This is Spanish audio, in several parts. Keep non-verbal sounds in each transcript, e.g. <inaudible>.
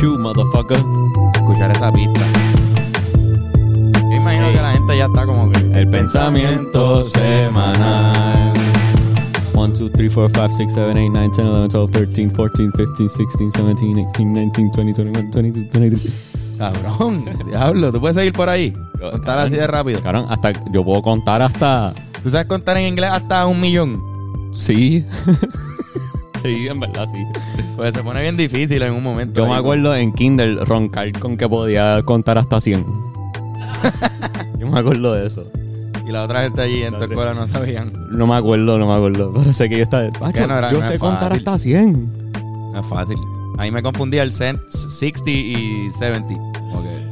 you, motherfucker. Escuchar esa pista. Yo imagino que la gente ya está como que. El pensamiento semanal. 1, 2, 3, 4, 5, 6, 7, 8, 9, 10, 11, 12, 13, 14, 15, 16, 17, 18, 19, 20, 21, 22, 23. Cabrón, diablo, ¿tú puedes seguir por ahí? Contar así de rápido. Cabrón, hasta yo puedo contar hasta. ¿Tú sabes contar en inglés hasta un millón? Sí. <laughs> <laughs> sí, en verdad, sí. Pues se pone bien difícil en un momento. Yo me acuerdo en Kindle roncar con que podía contar hasta 100. <laughs> yo me acuerdo de eso. Y la otra gente allí en tu escuela no sabían. No me acuerdo, no me acuerdo. Pero sé que yo estaba. Que no era- yo no sé contar fácil. hasta 100. No es fácil. Ahí me confundía el cent- 60 y 70. Como que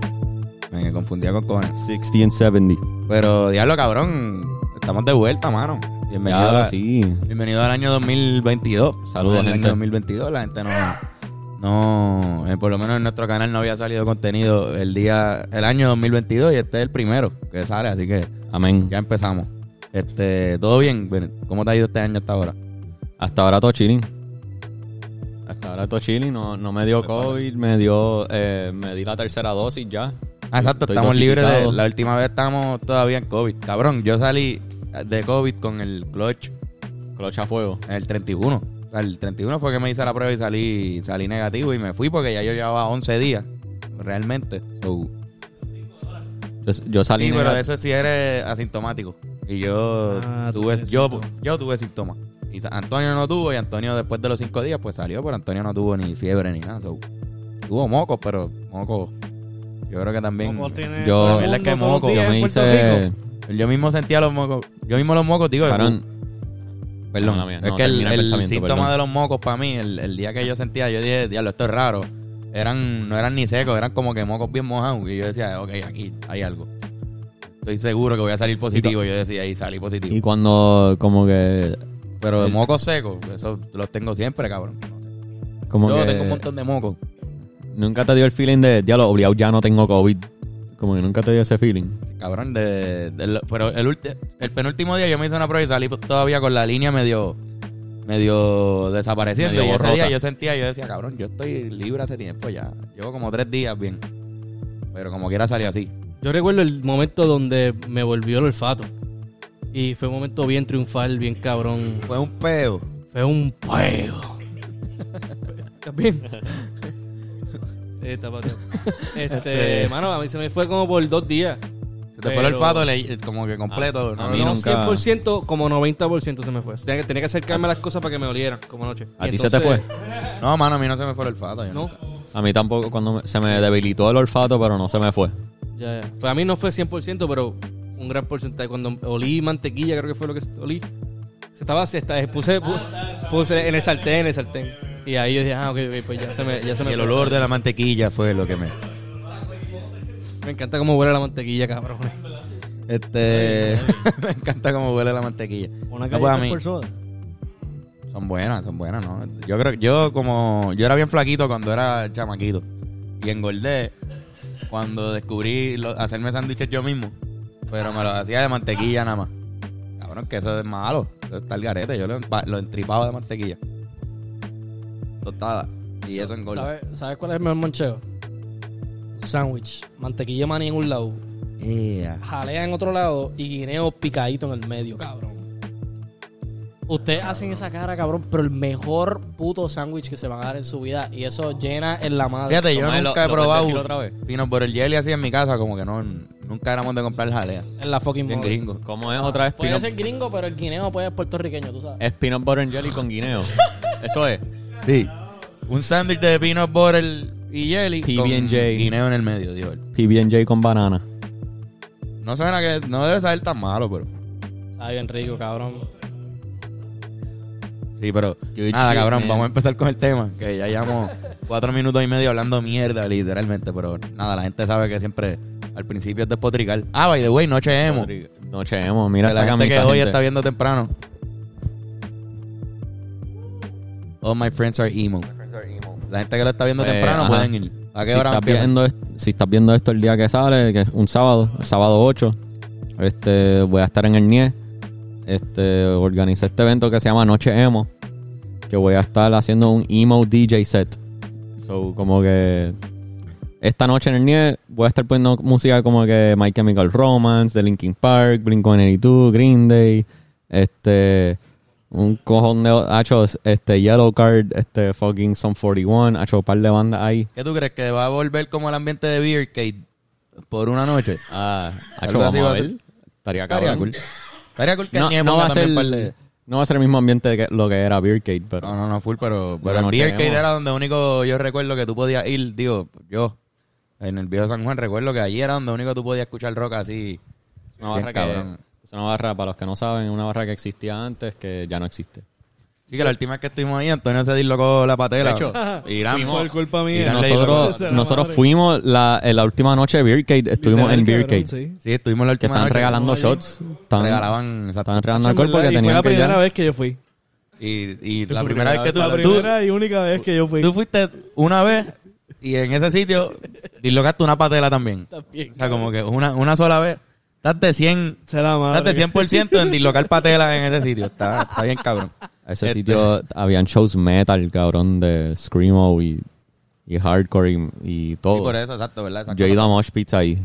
me confundía con cojones. 60 and 70. Pero diablo, cabrón. Estamos de vuelta, mano. Bienvenido, Ya, a- sí. bienvenido al año 2022. Saludos, gente. año 2022 la gente no... No, eh, por lo menos en nuestro canal no había salido contenido el día, el año 2022 y este es el primero que sale, así que Amén. ya empezamos. Este, todo bien, ¿cómo te ha ido este año hasta ahora? Hasta ahora todo chilling. Hasta ahora todo chilling. No, no me dio COVID, me dio. Eh, me di la tercera dosis ya. Ah, exacto, Estoy estamos libres de. La última vez estábamos todavía en COVID. Cabrón, yo salí de COVID con el clutch Clocha a fuego. el 31. O sea, el 31 fue que me hice la prueba y salí, salí negativo y me fui porque ya yo llevaba 11 días. Realmente. So, Yo, yo salí. sí, pero eso sí eres asintomático. Y yo Ah, tuve, yo, síntomas. yo tuve síntomas. Y Antonio no tuvo y Antonio después de los 5 días pues salió, pero Antonio no tuvo ni fiebre ni nada. So, tuvo mocos, pero mocos. Yo creo que también. Mocos tiene yo- verdad es que moco, yo me hice. Yo mismo sentía los mocos. Yo mismo los mocos, digo. Cabrón, Perdón, Mala mía, es no, que el, síntoma perdón. de los mocos para mí, el, el día que yo sentía, yo dije, diablo, esto es raro. Eran, no eran ni secos, eran como que mocos bien mojados. Y yo decía, ok, aquí hay algo. Estoy seguro que voy a salir positivo. Yo decía, ahí salí positivo. y cuando, como que. Pero de mocos secos, eso los tengo siempre, cabrón. Como yo que. tengo un montón de mocos. Nunca te dio el feeling de. Diablo, obligado ya no tengo COVID. Como que nunca te dio ese feeling. Cabrón, de, pero el, ulti- el penúltimo día yo me hice una prueba y salí todavía con la línea medio medio desapareciendo. Medio y ese día yo sentía, yo decía, cabrón, yo estoy libre hace tiempo ya. Llevo como tres días bien. Pero como quiera salir así. Yo recuerdo el momento donde me volvió el olfato. Y fue un momento bien triunfal, bien cabrón. Fue un peo. Fue un peo. <laughs> ¿Estás bien? Sí, está pateado. <laughs> Este, mano, a mí se me fue como por dos días. Se te fue el Pero- olfato le- como que completo. A ¿no? mí no nunca- 100%, como 90% se me fue. Tenía que, tenía que acercarme a las cosas para que me olieran, como anoche. ¿A Y ti se te entonces- No, mano, a mí no se me fue el olfato. yo No. nunca. A mí tampoco, cuando me- se me debilitó el olfato, pero no se me fue. Ya, ya. Pues a mí no fue 100%, pero un gran porcentaje. Cuando olí mantequilla, creo que fue lo que olí. Se estaba, se estaba- puse, pu- puse en el sartén, en el sartén. Y ahí yo dije, ah, ok, ok, pues ya se me, ya se me Y el fue. olor de la mantequilla fue lo que me. Me encanta cómo huele la mantequilla, cabrón. Este. <laughs> me encanta cómo huele la mantequilla. Una No, pues, a mí- por soda. Son buenas, son buenas, ¿no? Yo creo yo como yo era bien flaquito cuando era chamaquito y engordé cuando descubrí lo- hacerme sándwiches yo mismo, pero me los hacía de mantequilla nada más. Cabrón, que eso es malo, eso está el garete, yo lo, lo entripaba de mantequilla. Tostada. Y eso engorda. ¿Sabes ¿Sabe cuál es el mejor mancheo? Sándwich. Mantequilla maní en un lado. Ea. Jalea en otro lado y guineo picadito en el medio, cabrón. Ustedes hacen esa cara, cabrón, pero el mejor puto sándwich que se van a dar en su vida. Y eso llena en la madre. Fíjate, yo nunca he ¿Lo- puedes decir probado otra vez? peanut butter jelly así en mi casa, como que no, nunca éramos de comprar jalea. En la fucking Bien madre. gringo. ¿Cómo es otra vez? Puede Peanut, ser gringo, pero el guineo puede ser puertorriqueño, tú sabes. es peanut butter and jelly con guineo. <laughs> Eso es. Sí. Un sándwich de peanut butter y jelly con PB&J. guineo en el medio, digo. PB&J con banana. No suena que no debe saber tan malo, pero Sabe bien rico, cabrón. sí, pero nada, cabrón, man. vamos a empezar con el tema, que ya llevamos <laughs> cuatro minutos y medio hablando mierda, literalmente, pero nada, la gente sabe que siempre al principio es despotricar. Ah, by the way, noche emo. Noche emo. Mira Que la esta gente camisa, que hoy gente. está viendo temprano. All my friends are emo. La gente que lo está viendo Pues, temprano ajá. pueden ir. ¿A qué si hora estás, viendo, si estás viendo esto el día que sale, que es un sábado, el sábado 8, este, voy a estar en el NIE. Este, organicé este evento que se llama Noche Emo. Que voy a estar haciendo un emo DJ set. So, como que esta noche en el NIE voy a estar poniendo música como que My Chemical Romance, The Linkin Park, Blink-182, Green Day, este un cojón de hacho, este Yellow Card, este fucking Son 41, hacho un par de bandas ahí. ¿Qué tú crees? ¿Que va a volver como el ambiente de Beercade por una noche? <laughs> Ah, Algo así vamos a ver. Estaría cabrón. cool. Estaría cool que No, no va a ser de- no va a ser el mismo ambiente que lo que era Beercade, pero No, no, no, full, pero, pero en Beercade era donde único yo recuerdo que tú podías ir, digo, yo, en el viejo San Juan recuerdo que allí era donde único tú podías escuchar rock así. bien barra cabrón. Que es una barra para los que no saben, una barra que existía antes que ya no existe. Sí, que la última vez que estuvimos ahí, Antonio se dislocó la patela. De hecho, Irán, fuimos- Por culpa Y mía. Irán nosotros, nosotros fuimos la, en la última noche de Beercade, estuvimos en Beercade. sí. Sí, estuvimos la Que última estaban noche. regalando allí. shots. Estaban, Regalaban, estaban regalando alcohol porque y fue tenían la que primera ya... vez que yo fui. Y, y la primera vez que tú, La primera y única vez que yo fui. tú fuiste una vez y en ese sitio dislocaste una patela también. También. O sea, como que una, una sola vez. Estás de 100, Se la madre. estás de 100% en dislocar patela en ese sitio. Está, está bien cabrón. A ese Este- sitio habían shows metal, cabrón, de Screamo y, y hardcore y, y Sí, todo. por eso, exacto, ¿verdad? Exacto. Yo he ido a Mosh Pits ahí.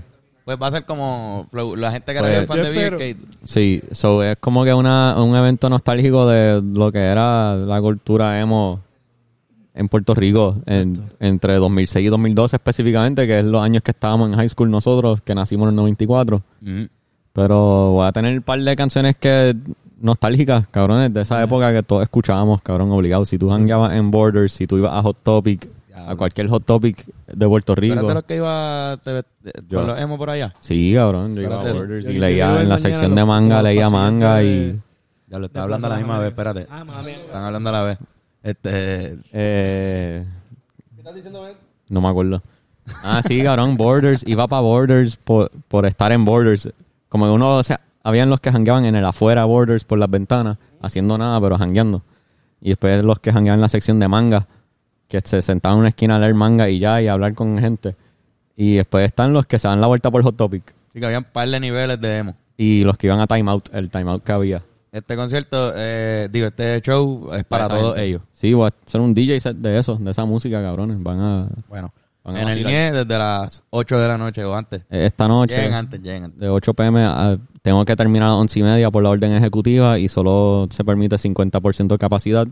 Pues va a ser como la gente que era Pues- bien fan de. Beercade. Sí, so es como que una, un evento nostálgico de lo que era la cultura emo en Puerto Rico en- entre 2006 y 2012 específicamente, que es los años que estábamos en high school nosotros, que nacimos en el 94. Mm. Pero voy a tener un par de canciones que nostálgicas, cabrones, de esa época que todos escuchábamos, cabrón, obligado. Si tú hangueabas en Borders, si tú ibas a Hot Topic, a cualquier Hot Topic de Puerto ¿Tú eres Rico. de los que iba te- Yo. con los emo por allá? Sí, cabrón, yo iba a. Borders Yo- y yo leía en la sección de manga, leía manga y... Ya lo está De hablando a la misma vez, espérate. Ah. Están hablando a la vez. Este, Eh, ¿Qué estás diciendo, Ben? no me acuerdo. Ah, sí, cabrón, Borders. Iba para Borders por, por estar en Borders. Como que uno, o sea, habían los que jangueaban en el afuera Borders por las ventanas, haciendo nada, pero jangueando. Y después los que jangueaban en la sección de manga, que se sentaban en una esquina a leer manga y ya, y a hablar con gente. Y después están los que se dan la vuelta por Hot Topic. sí que había un par de niveles de emo. Y los que iban a Time Out, el Time Out que había. Este concierto, eh, digo, este show es para todos gente. ellos. Sí, voy a hacer un DJ set de eso, de esa música, cabrones. Van a... Bueno, Van a en el. NIE desde las 8 de la noche o antes. Esta noche... Lleguen antes, lleguen antes. de 8 pm a- tengo que terminar a las 11 y media por la orden ejecutiva y solo se permite 50% de capacidad.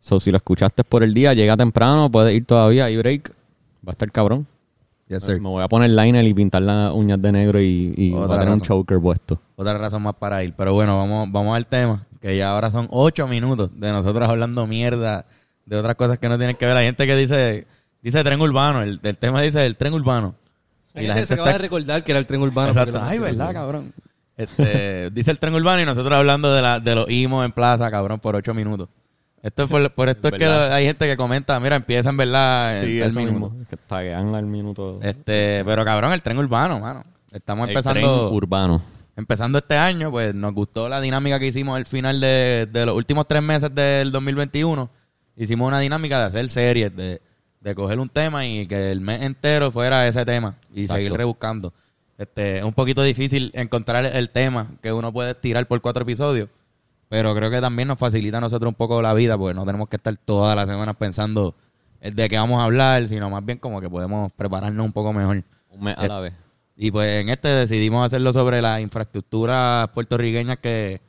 So, si lo escuchaste por el día, llega temprano, puedes ir todavía y break. Va a estar cabrón. Yes, sir. Me voy a poner liner y pintar las uñas de negro y, y voy Otra a tener un choker puesto. Otra razón más para ir. Pero bueno, vamos, vamos al tema. Que ya ahora son 8 minutos de nosotros hablando mierda de otras cosas que no tienen que ver. Hay gente que dice, dice tren urbano. El, el tema dice el tren urbano. La gente se acaba de recordar que era el tren urbano. Exacto. Ay, verdad, cabrón. Este, dice el tren urbano y nosotros hablando de, la, de los imos en plaza, cabrón, por 8 minutos. Esto es por, por esto es que hay gente que comenta, mira, empieza en verdad tal minuto. Que taguean al minuto. Este, pero cabrón, el tren urbano, mano. Estamos El empezando tren urbano. empezando este año, pues nos gustó la dinámica que hicimos al final de, de los últimos tres meses del 2021. Hicimos una dinámica de hacer series, de, de coger un tema y que el mes entero fuera ese tema y Exacto. seguir rebuscando. Este, es un poquito difícil encontrar el tema que uno puede tirar por cuatro episodios, pero creo que también nos facilita a nosotros un poco la vida, porque no tenemos que estar todas las semanas pensando de qué vamos a hablar, sino más bien como que podemos prepararnos un poco mejor. Un mes a la vez. Y pues en este decidimos hacerlo sobre las infraestructuras puertorriqueñas que...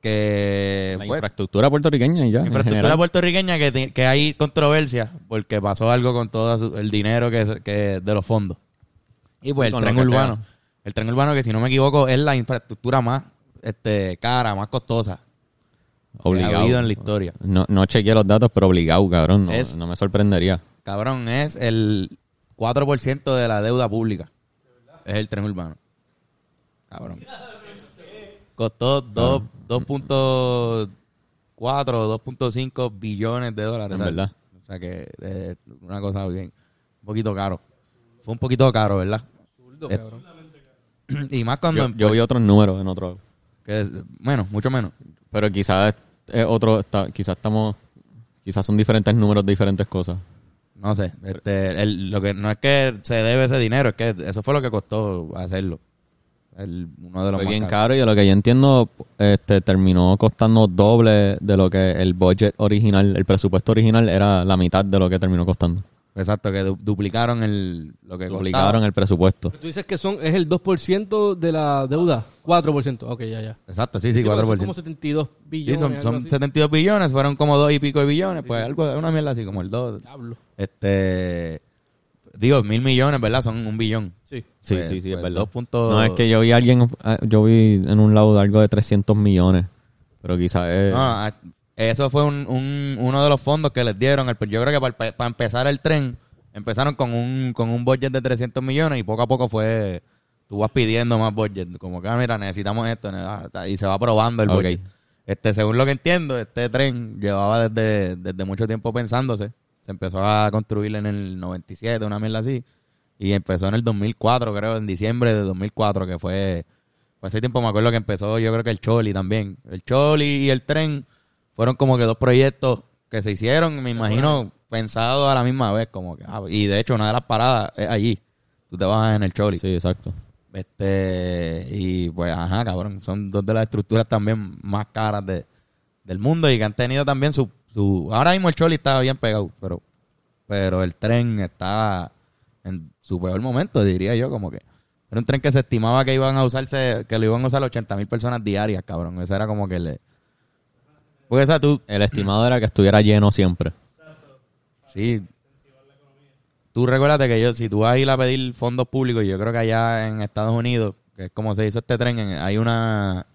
que La pues, infraestructura puertorriqueña y ya. infraestructura puertorriqueña que, que hay controversia porque pasó algo con todo el dinero que, que de los fondos. Y pues el tren urbano. sea. El tren urbano que si no me equivoco es la infraestructura más este cara, más costosa que ha Obligado. habido en la historia. No, no chequeé los datos, pero obligado, cabrón. No, Es- no me sorprendería. Cabrón, es el 4% de la deuda pública. Es el tren urbano. Cabrón. Costó dos- 2.4 o 2.5 billones de dólares. En ¿sabes? verdad. O sea que es una cosa bien. Un poquito caro. Fue un poquito caro, ¿verdad? Eh, <clears throat> y más cuando... Yo, yo vi otros números en otro. Que es- menos, mucho menos. Pero quizás es otro, está, quizás estamos, quizás son diferentes números de diferentes cosas. No sé, este, el- lo que no es que se debe ese dinero, es que eso fue lo que costó hacerlo. El, uno de los Fue bien caros. caro y de lo que yo entiendo, este terminó costando doble de lo que el budget original, el presupuesto original era la mitad de lo que terminó costando. Exacto, que du- duplicaron el, lo que Duplicaron costaba. el presupuesto. Tú dices que son es el 2% de la deuda. 4%. Ok, ya, ya. Exacto, sí, sí, porque 4%. Son como 72 Sí, billones. son, algo son así. 72 billones, fueron como 2 y pico de billones, pues algo, una mierda así como el 2. Diablo. Este, digo, mil millones, ¿verdad? Son un billón. Sí. Sí, Pues- sí, sí, es pues verdad. dos puntos- No, es que yo vi a alguien, ah, yo vi en un lado algo de 300 millones, pero quizás es... No, ah, eso fue un, un- uno de los fondos que les dieron. el- yo creo que para, para empezar el tren, empezaron con un, con un budget de 300 millones y poco a poco fue, tú vas pidiendo más budget. Como que, ah, mira, necesitamos esto. ah, Y se va probando el Ok. budget. Este, según lo que entiendo, este tren llevaba desde, desde mucho tiempo pensándose. Se empezó a construir en el 97, una mierda así. Y empezó en el 2004, creo, en diciembre de 2004, que fue... Pues ese tiempo me acuerdo que empezó, yo creo que el Choli también. El Choli y el tren fueron como que dos proyectos que se hicieron, me imagino, pensados a la misma vez. como que ah, Y de hecho, una de las paradas es allí. Tú te vas en el Choli. Sí, exacto. Este, y pues, ajá, cabrón, son dos de las estructuras también más caras de, del mundo y que han tenido también su, su... Ahora mismo el Choli está bien pegado, pero, pero el tren está en su peor momento, diría yo, como que... Era un tren que se estimaba que iban a usarse, que lo iban a usar 80 mil personas diarias, cabrón. Eso era como que le... Porque, o sea, tú, El estimado era que estuviera lleno siempre. Sí. Tú recuérdate que yo, si tú vas a ir a pedir fondos públicos, yo creo que allá en Estados Unidos, que es como se hizo este tren, en- hay una,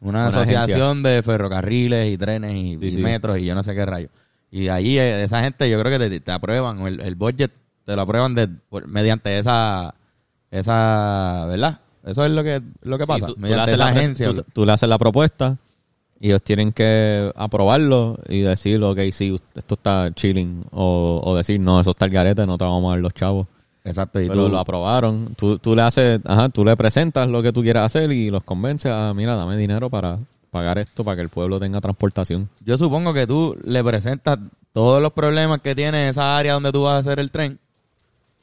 una, Una asociación de ferrocarriles y trenes y, Sí, y sí. metros y yo no sé qué rayo. Y allí eh, esa gente yo creo que te, te aprueban, el, el budget te lo aprueban de, por- mediante esa, esa, ¿verdad? Eso es lo que, lo que Sí, pasa. tú, tú le mediante haces esa la, pre- agencia. tú- tú le haces la propuesta y ellos tienen que aprobarlo y decir, ok, sí, esto está chilling. O, o decir, no, eso está el garete, no te vamos a dar los chavos. Exacto. Y Pero tú, lo aprobaron. Tú, tú le haces, ajá, tú le presentas lo que tú quieras hacer y los convences a, mira, dame dinero para pagar esto para que el pueblo tenga transportación. Yo supongo que tú le presentas todos los problemas que tiene esa área donde tú vas a hacer el tren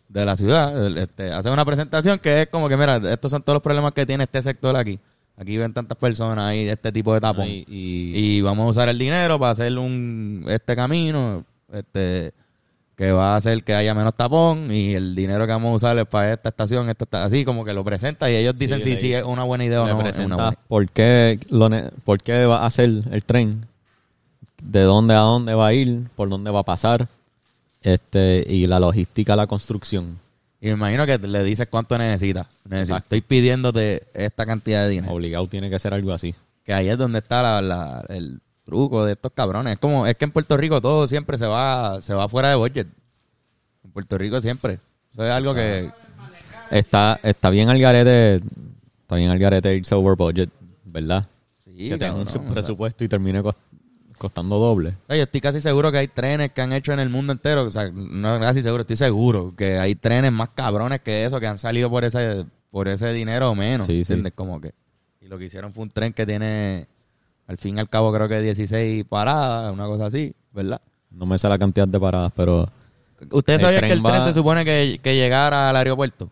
de la ciudad. Este, haces una presentación que es como que, mira, estos son todos los problemas que tiene este sector aquí. Aquí ven tantas personas, hay este tipo de tapón. Y- y- Y vamos a usar el dinero para hacer un este camino este que va a hacer que haya menos tapón y el dinero que vamos a usar es para esta estación, esta esta- así como que lo presenta y ellos dicen si le- sí, es una buena idea o no. es una presentas buena. por qué, lo por qué va a hacer el tren, de dónde a dónde va a ir, por dónde va a pasar, este y la logística de la construcción. Y me imagino que le dices cuánto necesitas. Necesito-. Estoy pidiéndote esta cantidad de dinero. Obligado tiene que ser algo así. Que ahí es donde está la- la- el truco de estos cabrones. Es como, es que en Puerto Rico todo siempre se va, se va fuera de budget. En Puerto Rico siempre. Eso es algo que, Está, está bien al garete, está bien al garete irse over budget, ¿verdad? Sí, que tenga un cabrón, o sea. presupuesto y termine cos- costando doble. O sea, yo estoy casi seguro que hay trenes que han hecho en el mundo entero. O sea, no casi seguro, estoy seguro que hay trenes más cabrones que eso que han salido por ese, por ese dinero o menos. Sí, sí. ¿entiendes? Como que. Y lo que hicieron fue un tren que tiene, al fin y al cabo, creo que 16 paradas, una cosa así, ¿verdad? No me sé la cantidad de paradas, pero ¿Usted El sabía que el tren se supone que, que llegara al aeropuerto?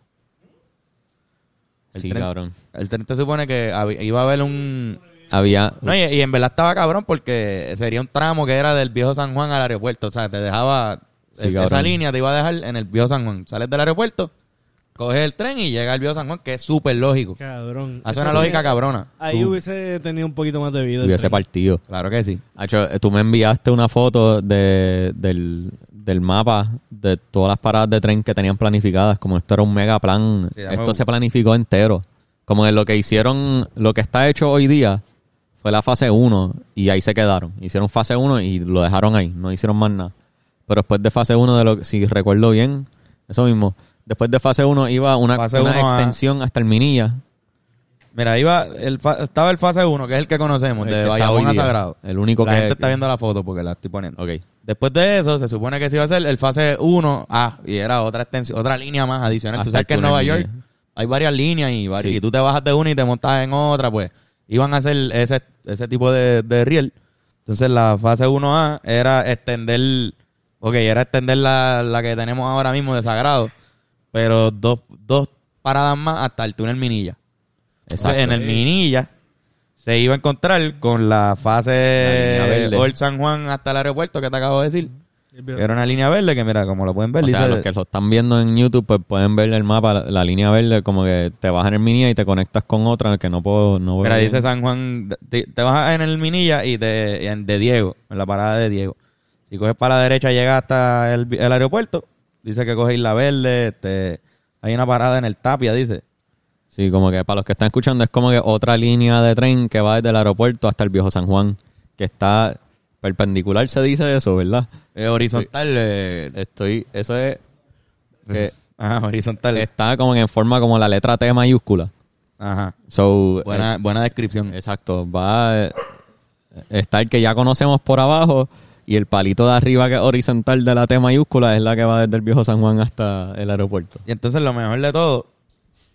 El sí, tren- cabrón. El tren se supone que iba a haber un... Había, No, y, y en verdad estaba cabrón porque sería un tramo que era del viejo San Juan al aeropuerto. O sea, te dejaba... Sí, el- esa línea te iba a dejar en el viejo San Juan. Sales del aeropuerto, coges el tren y llega al viejo San Juan, que es súper lógico. Cabrón. Hace Eso una lógica tenía- cabrona. Ahí Tú- hubiese tenido un poquito más de vida. hubiese tren. partido. Claro que sí. Hacho, eh, tú me enviaste una foto de, del, del mapa de todas las paradas de tren que tenían planificadas. Como esto era un mega plan. Sí, esto se planificó entero. Como de lo que hicieron, lo que está hecho hoy día fue la fase 1 y ahí se quedaron. Hicieron fase 1 y lo dejaron ahí. No hicieron más nada. Pero después de fase 1, de lo, si recuerdo bien, eso mismo. Después de fase 1 iba una, una a- extensión hasta el Minilla. Mira, iba el fa- estaba el fase 1, que es el que conocemos, El de Bayamón a. Sagrado. El único la que- gente está viendo la foto porque la estoy poniendo. Ok. Después de eso, se supone que se iba a hacer el fase 1 A y era otra extensión, otra línea más adicional. Tú Hasta sabes el que en Nueva. York hay varias líneas y, vari- Sí. y tú te bajas de una y te montas en otra, pues iban a hacer ese, ese tipo de, de riel. Entonces la fase 1A era extender, ok, era extender la, la que tenemos ahora mismo de Sagrado, pero dos, dos paradas más hasta el túnel Minilla. Entonces, en el Minilla se iba a encontrar con la fase La. Old San Juan hasta el aeropuerto que te acabo de decir. Era una línea verde que, mira, como lo pueden ver, O sea, los que lo están viendo en YouTube pues pueden ver el mapa, la, la línea verde, como que te vas en el mini y te conectas con otra que no puedo... No Mira, veo dice. San Juan, te, te vas en el Minilla y te, en- de Diego, en la parada de Diego. Si coges para la derecha, llegas hasta el, el aeropuerto. Dice que coges Isla Verde, este, hay una parada en el Tapia, dice. Sí, como que para los que están escuchando es como que otra línea de tren que va desde el aeropuerto hasta el viejo San Juan, que está perpendicular, se dice eso, ¿verdad? Es horizontal. eh, Estoy, eso es que ajá, <laughs> horizontal. está como en forma como la letra T mayúscula. Ajá. So, Buena, buena descripción. eh, exacto, va eh, está el que ya conocemos por abajo y el palito de arriba que es horizontal de la T mayúscula es la que va desde el viejo San Juan hasta el aeropuerto. Y entonces lo mejor de todo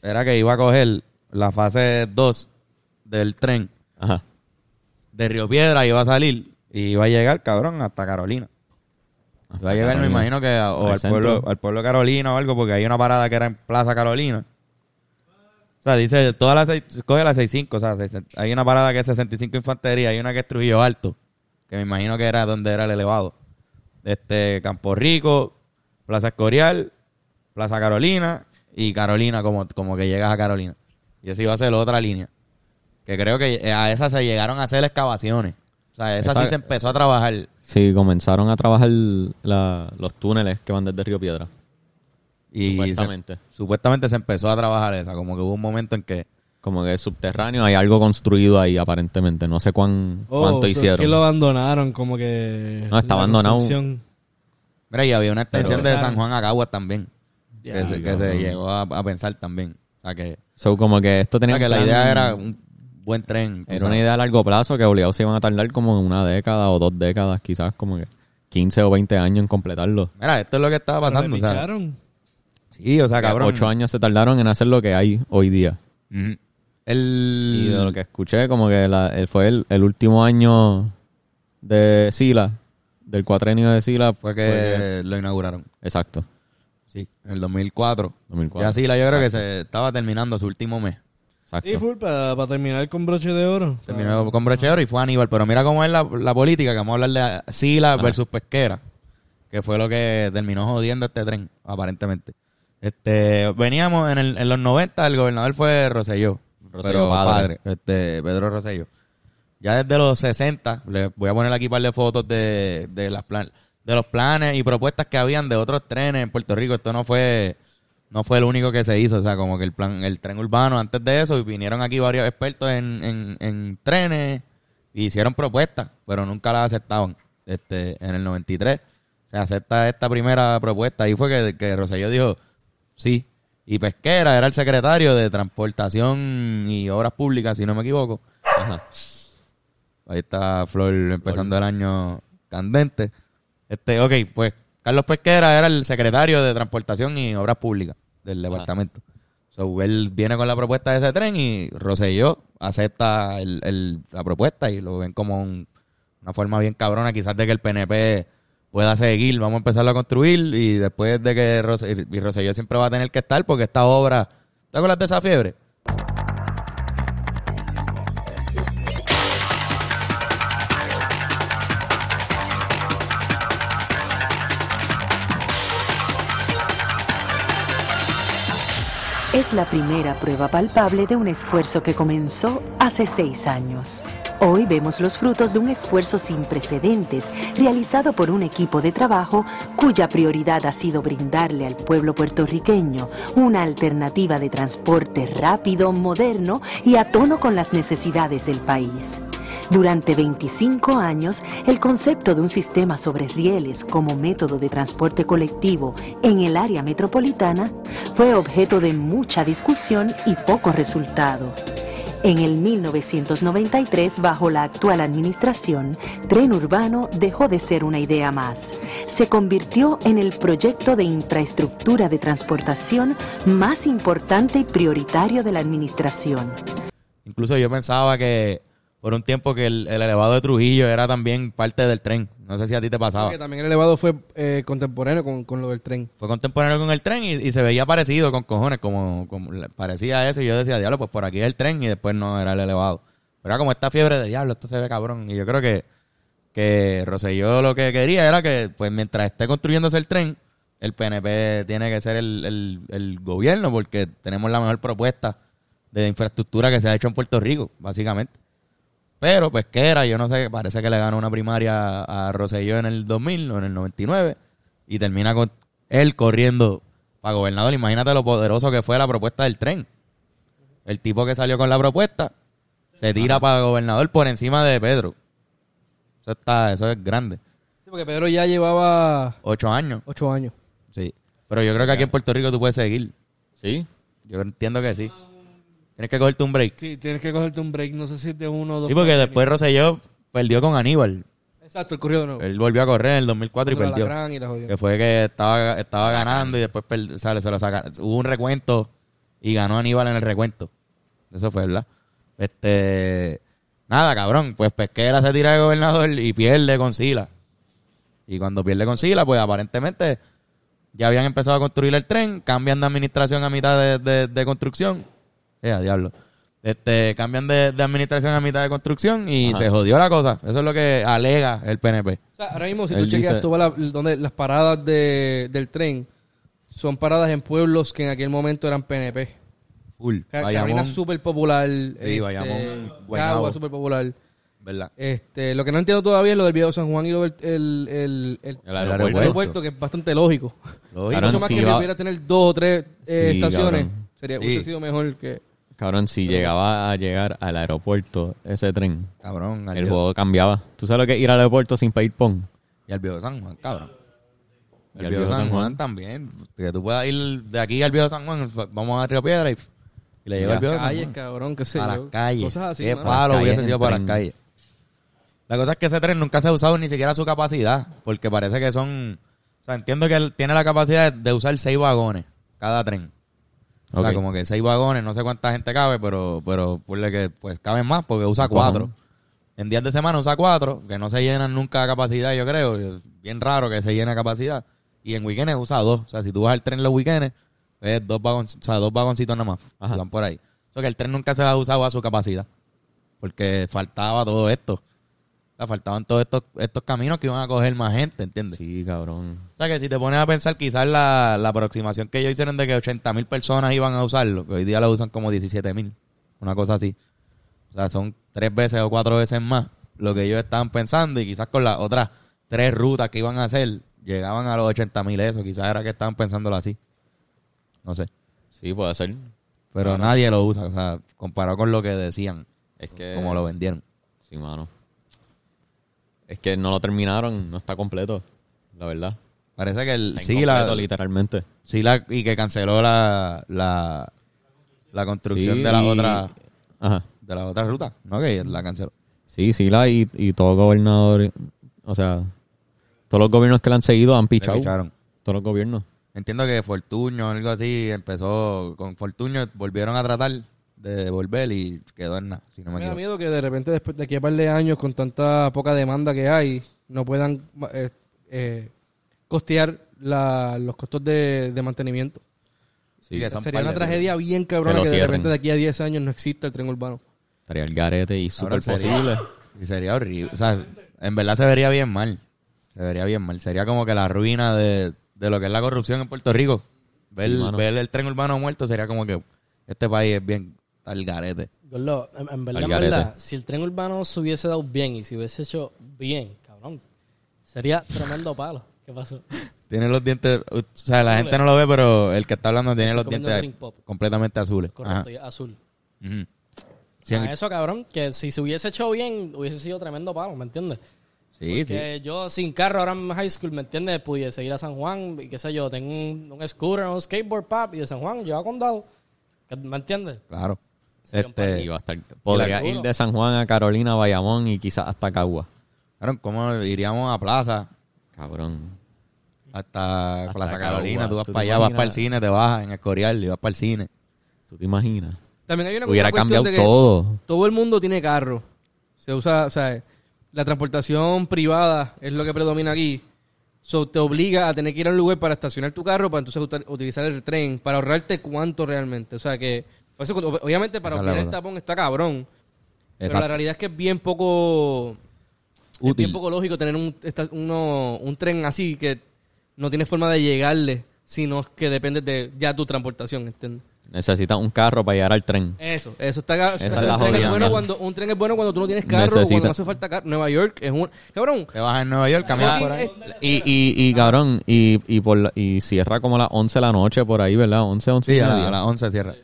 era que iba a coger la fase 2 del tren Ajá. de Río Piedra, iba a salir y iba a llegar, cabrón, hasta Carolina. Iba a llegar, me imagino que a- o Al pueblo, al pueblo de Carolina o algo, porque hay una parada que era en Plaza Carolina. O sea, dice, todas las seis, coge las 65, o sea, seis- hay una parada que es 65 Infantería, hay una que es Trujillo Alto, que me imagino que era donde era el elevado. Este, Campo Rico, Plaza Escorial, Plaza Carolina y Carolina, como, como que llegas a Carolina. Y esa iba a ser la otra línea. Que creo que a esa se llegaron a hacer excavaciones. O sea, esa, Esa- sí se empezó a trabajar. Sí, comenzaron a trabajar la- los túneles que van desde Río Piedra. Y Supuestamente. se- supuestamente se empezó a trabajar esa. Como que hubo un momento en que... Como que es subterráneo, hay algo construido ahí aparentemente. No sé cuán, Oh, cuánto pero es hicieron. que lo abandonaron, como que. No, está abandonado. Mira, y había una extensión de. San Juan a Caguas también. Que se, que se llegó a, a pensar también. O sea, que, So, como que esto o tenía sea, que la plan- idea era un buen tren. Era una idea a largo plazo que obligados se iban a tardar como una década o dos décadas, quizás como que 15 o 20 años en completarlo. Mira, esto es lo que estaba Pero pasando. le O sea, picharon. sí, o sea, cabrón. Ocho años se tardaron en hacer lo que hay hoy día. El... Y de lo que escuché, como que la- el- fue el, el último año de Sila, del cuatrenio de Sila, Fue que lo inauguraron. Exacto. Sí, en el 2004. 2004. Ya sí, la yo creo que se estaba terminando su último mes. Exacto. Y full para, para terminar con broche de oro. Terminó con brochero y fue Aníbal. Pero mira cómo es la, la política, que vamos a hablar de Sila versus Pesquera, que fue lo que terminó jodiendo este tren, aparentemente. Este, veníamos en, el- en los 90, el gobernador fue Roselló. Rosselló pero padre. padre, este, Pedro Rosselló. Ya desde los 60, les voy a poner aquí un par de fotos de, de las plan, de los planes y propuestas que habían de otros trenes en Puerto Rico. Esto no fue no fue el único que se hizo, o sea, como que el plan, el tren urbano antes de eso, y vinieron aquí varios expertos en, en, en trenes y hicieron propuestas, pero nunca las aceptaban. Este, en el 93 se acepta esta primera propuesta y fue que, que Rosselló dijo sí. Y Pesquera era el secretario de Transportación y Obras Públicas, si no me equivoco. Ajá. Ahí está Flor empezando el año candente. Este, ok, pues Carlos Pesquera era el secretario de Transportación y Obras Públicas del departamento. So, él viene con la propuesta de ese tren y Rosselló acepta el- el- la propuesta y lo ven como un- una forma bien cabrona, quizás de que el PNP pueda seguir, vamos a empezarlo a construir y después de que Rosselló, y Rosselló siempre va a tener que estar porque esta obra, ¿te acuerdas de esa fiebre? Es la primera prueba palpable de un esfuerzo que comenzó hace seis años. Hoy vemos los frutos de un esfuerzo sin precedentes realizado por un equipo de trabajo cuya prioridad ha sido brindarle al pueblo puertorriqueño una alternativa de transporte rápido, moderno y a tono con las necesidades del país. Durante 25 años, el concepto de un sistema sobre rieles como método de transporte colectivo en el área metropolitana fue objeto de mucha discusión y poco resultado. En el 1993, bajo la actual administración, Tren Urbano dejó de ser una idea más. Se convirtió en el proyecto de infraestructura de transportación más importante y prioritario de la administración. Incluso yo pensaba que por un tiempo que el, el elevado de Trujillo era también parte del tren. No sé si a ti te pasaba. Porque también el elevado fue eh, contemporáneo con, con lo del tren. Fue contemporáneo con el tren y, y se veía parecido con cojones, como, como parecía eso. Y yo decía, diablo, pues por aquí es el tren y después no era el elevado. Pero era como esta fiebre de diablo, esto se ve cabrón. Y yo creo que, que Rosselló lo que quería era que, pues mientras esté construyéndose el tren, el PNP tiene que ser el, el, el gobierno porque tenemos la mejor propuesta de infraestructura que se ha hecho en Puerto Rico, básicamente. Pero, pues, ¿qué era? Yo no sé, parece que le ganó una primaria a Rosselló en el 2000 o en el 99 y termina con él corriendo para gobernador. Imagínate lo poderoso que fue la propuesta del tren. El tipo que salió con la propuesta se tira para gobernador por encima de Pedro. Eso está, eso es grande. Sí, porque Pedro ya llevaba Ocho años, ocho años. sí. Pero yo creo que aquí en Puerto Rico tú puedes seguir. ¿Sí? Yo entiendo que sí. Tienes que cogerte un break. Sí, tienes que cogerte un break, no sé si es de uno o dos. Sí, porque después Rosselló perdió con Aníbal. Exacto, el corrido de nuevo. Él volvió a correr en el 2004 y perdió. Alacrán y la. Que fue que estaba, estaba ganando y después per- sale, se lo saca. Hubo un recuento y ganó Aníbal en el recuento. Eso fue, ¿verdad? Este. Nada, cabrón. Pues Pesquera se tira de gobernador y pierde con Sila. Y cuando pierde con Sila, pues aparentemente ya habían empezado a construir el tren, cambian de administración a mitad de, de- de construcción. Eh, a diablo. Este, cambian de, de administración a mitad de construcción y se jodió la cosa. Eso es lo que alega el PNP. O sea, ahora mismo, si Él tú chequeas dice- tú vas a la- donde las paradas de, del tren, son paradas en pueblos que en aquel momento eran PNP. Full. Bayamón, súper popular. Sí, Bayamón, Guaynabo. Cagua súper popular. ¿verdad? Este, lo que no entiendo todavía es lo del viejo San Juan y lo del el, el, el, El aeropuerto. el aeropuerto, que es bastante lógico. Lo Claro, Mucho más sí, que va- pudiera tener dos o tres eh, Sí, estaciones. cabrón. Sería, Sí. hubiese sido mejor que... Cabrón, si llegaba a llegar al aeropuerto ese tren, Cabrón, al el viejo- juego cambiaba. ¿Tú sabes lo que es ir al aeropuerto sin pedir pon? Y al viejo San Juan, cabrón. El, Y al viejo viejo San Juan, también. Que tú puedas ir de aquí al viejo San Juan, vamos a Río Piedra y, y le lleva Ya. al viejo San Calles, Juan. cabrón, qué sé a yo. las calles. Cosas así, Qué mano. palo Las hubiese calles sido para las tren. calles. La cosa es que ese tren nunca se ha usado ni siquiera su capacidad, porque parece que son... O sea, entiendo que él tiene la capacidad de usar seis vagones cada tren. O sea, como que seis vagones, no sé cuánta gente cabe, pero, pero ponle que pues caben más porque usa cuatro. En días de semana usa cuatro, que no se llenan nunca a capacidad, yo creo. Es bien raro que se llene a capacidad. Y en weekends usa dos. O sea, si tú vas al tren los weekends, es dos, vagon, o sea, dos vagoncitos nada más. Ajá. Van por ahí. O sea, que el tren nunca se ha usado a su capacidad. Porque faltaba todo esto. Sea, faltaban todos estos, estos caminos que iban a coger más gente, ¿entiendes? Sí, cabrón. O sea, que si te pones a pensar, quizás la, la aproximación que ellos hicieron de que 80 mil personas iban a usarlo, que hoy día lo usan como 17 mil, una cosa así. O sea, son tres veces o cuatro veces más lo que ellos estaban pensando y quizás con las otras tres rutas que iban a hacer, llegaban a los 80 mil eso. Quizás era que estaban pensándolo así. No sé. Sí, puede ser. Pero nadie lo usa, o sea, comparado con lo que decían, Es que... como lo vendieron. Sí, mano. Es que no lo terminaron, no está completo, la verdad. Parece que el, Está sí, la, literalmente. sí, la, y que canceló la, la, la construcción Sí, de la y- otra Ajá. de la otra ruta, ¿no? Que la canceló. Sí, sí, la y, y todo gobernador, o sea, todos los gobiernos que le han seguido han pichado. picharon. Todos los gobiernos. Entiendo que Fortuño o algo así empezó con Fortuño, volvieron a tratar de devolver y quedó en nada, si no me Me da miedo que de repente después de aquí a par de años con tanta poca demanda que hay no puedan eh, eh, costear la- los costos de, de mantenimiento. Sí, que son Sería una tragedia bien cabrona que, de cierren. repente de aquí a 10 años no exista el tren urbano. Estaría el garete y súper sería- posible. <laughs> Y sería horrible. O sea, en verdad se vería bien mal. Se vería bien mal. Sería como que la ruina de, de lo que es la corrupción en Puerto Rico. Ver, Sí, mano. ver el tren urbano muerto sería como que este país es bien tal garete. Gordo, en, en verdad, Al en verdad, si el tren urbano se hubiese dado bien y se hubiese hecho bien, cabrón, sería tremendo palo. ¿Qué pasó? Tiene los dientes, o sea, la gente no lo ve, pero el que está hablando tiene los dientes completamente azules. Correcto, azul. Sí, A eso, cabrón, que si se hubiese hecho bien, hubiese sido tremendo palo, ¿me entiendes? sí, sí. Que yo sin carro ahora en high school, ¿me entiendes? Pudiese ir a San Juan y qué sé yo, tengo un, un scooter o un skateboard pap y de San Juan yo a Condado. ¿Que- ¿Me entiendes? Claro. Este, podría ir de San Juan a Carolina, Bayamón y quizás hasta Cagua. claro, ¿cómo iríamos a Plaza? Cabrón. Hasta, Hasta Plaza Cagua. Carolina, tú vas ¿Tú para allá, vas para el cine, te bajas en Escorial y vas para el cine. ¿Tú te imaginas? También hay una Hubiera cambiado de que todo. Todo el mundo tiene carro. Se usa, o sea, la transportación privada es lo que predomina aquí. So, te obliga a tener que ir a un lugar para estacionar tu carro para entonces utilizar el tren para ahorrarte cuánto realmente. O sea que, obviamente para obtener el tapón está cabrón. Pero la realidad es que es bien poco es bien poco lógico tener un, esta- uno- un tren así que no tiene forma de llegarle, sino que depende de ya tu transportación, ¿entiendes? Necesitas un carro para llegar al tren. Eso, eso está Esa es un la tren es jodida, bueno mierda. cuando Un tren es bueno cuando tú no tienes carro o Necesita- cuando no hace falta carro. Nueva York es un... Cabrón, Te vas en Nueva York, caminas por ahí. Y, y, y cabrón, y, y, por la- y cierra como a las 11 de la noche por ahí, ¿verdad? 11, 11 Sí, y a, a las 11 cierra.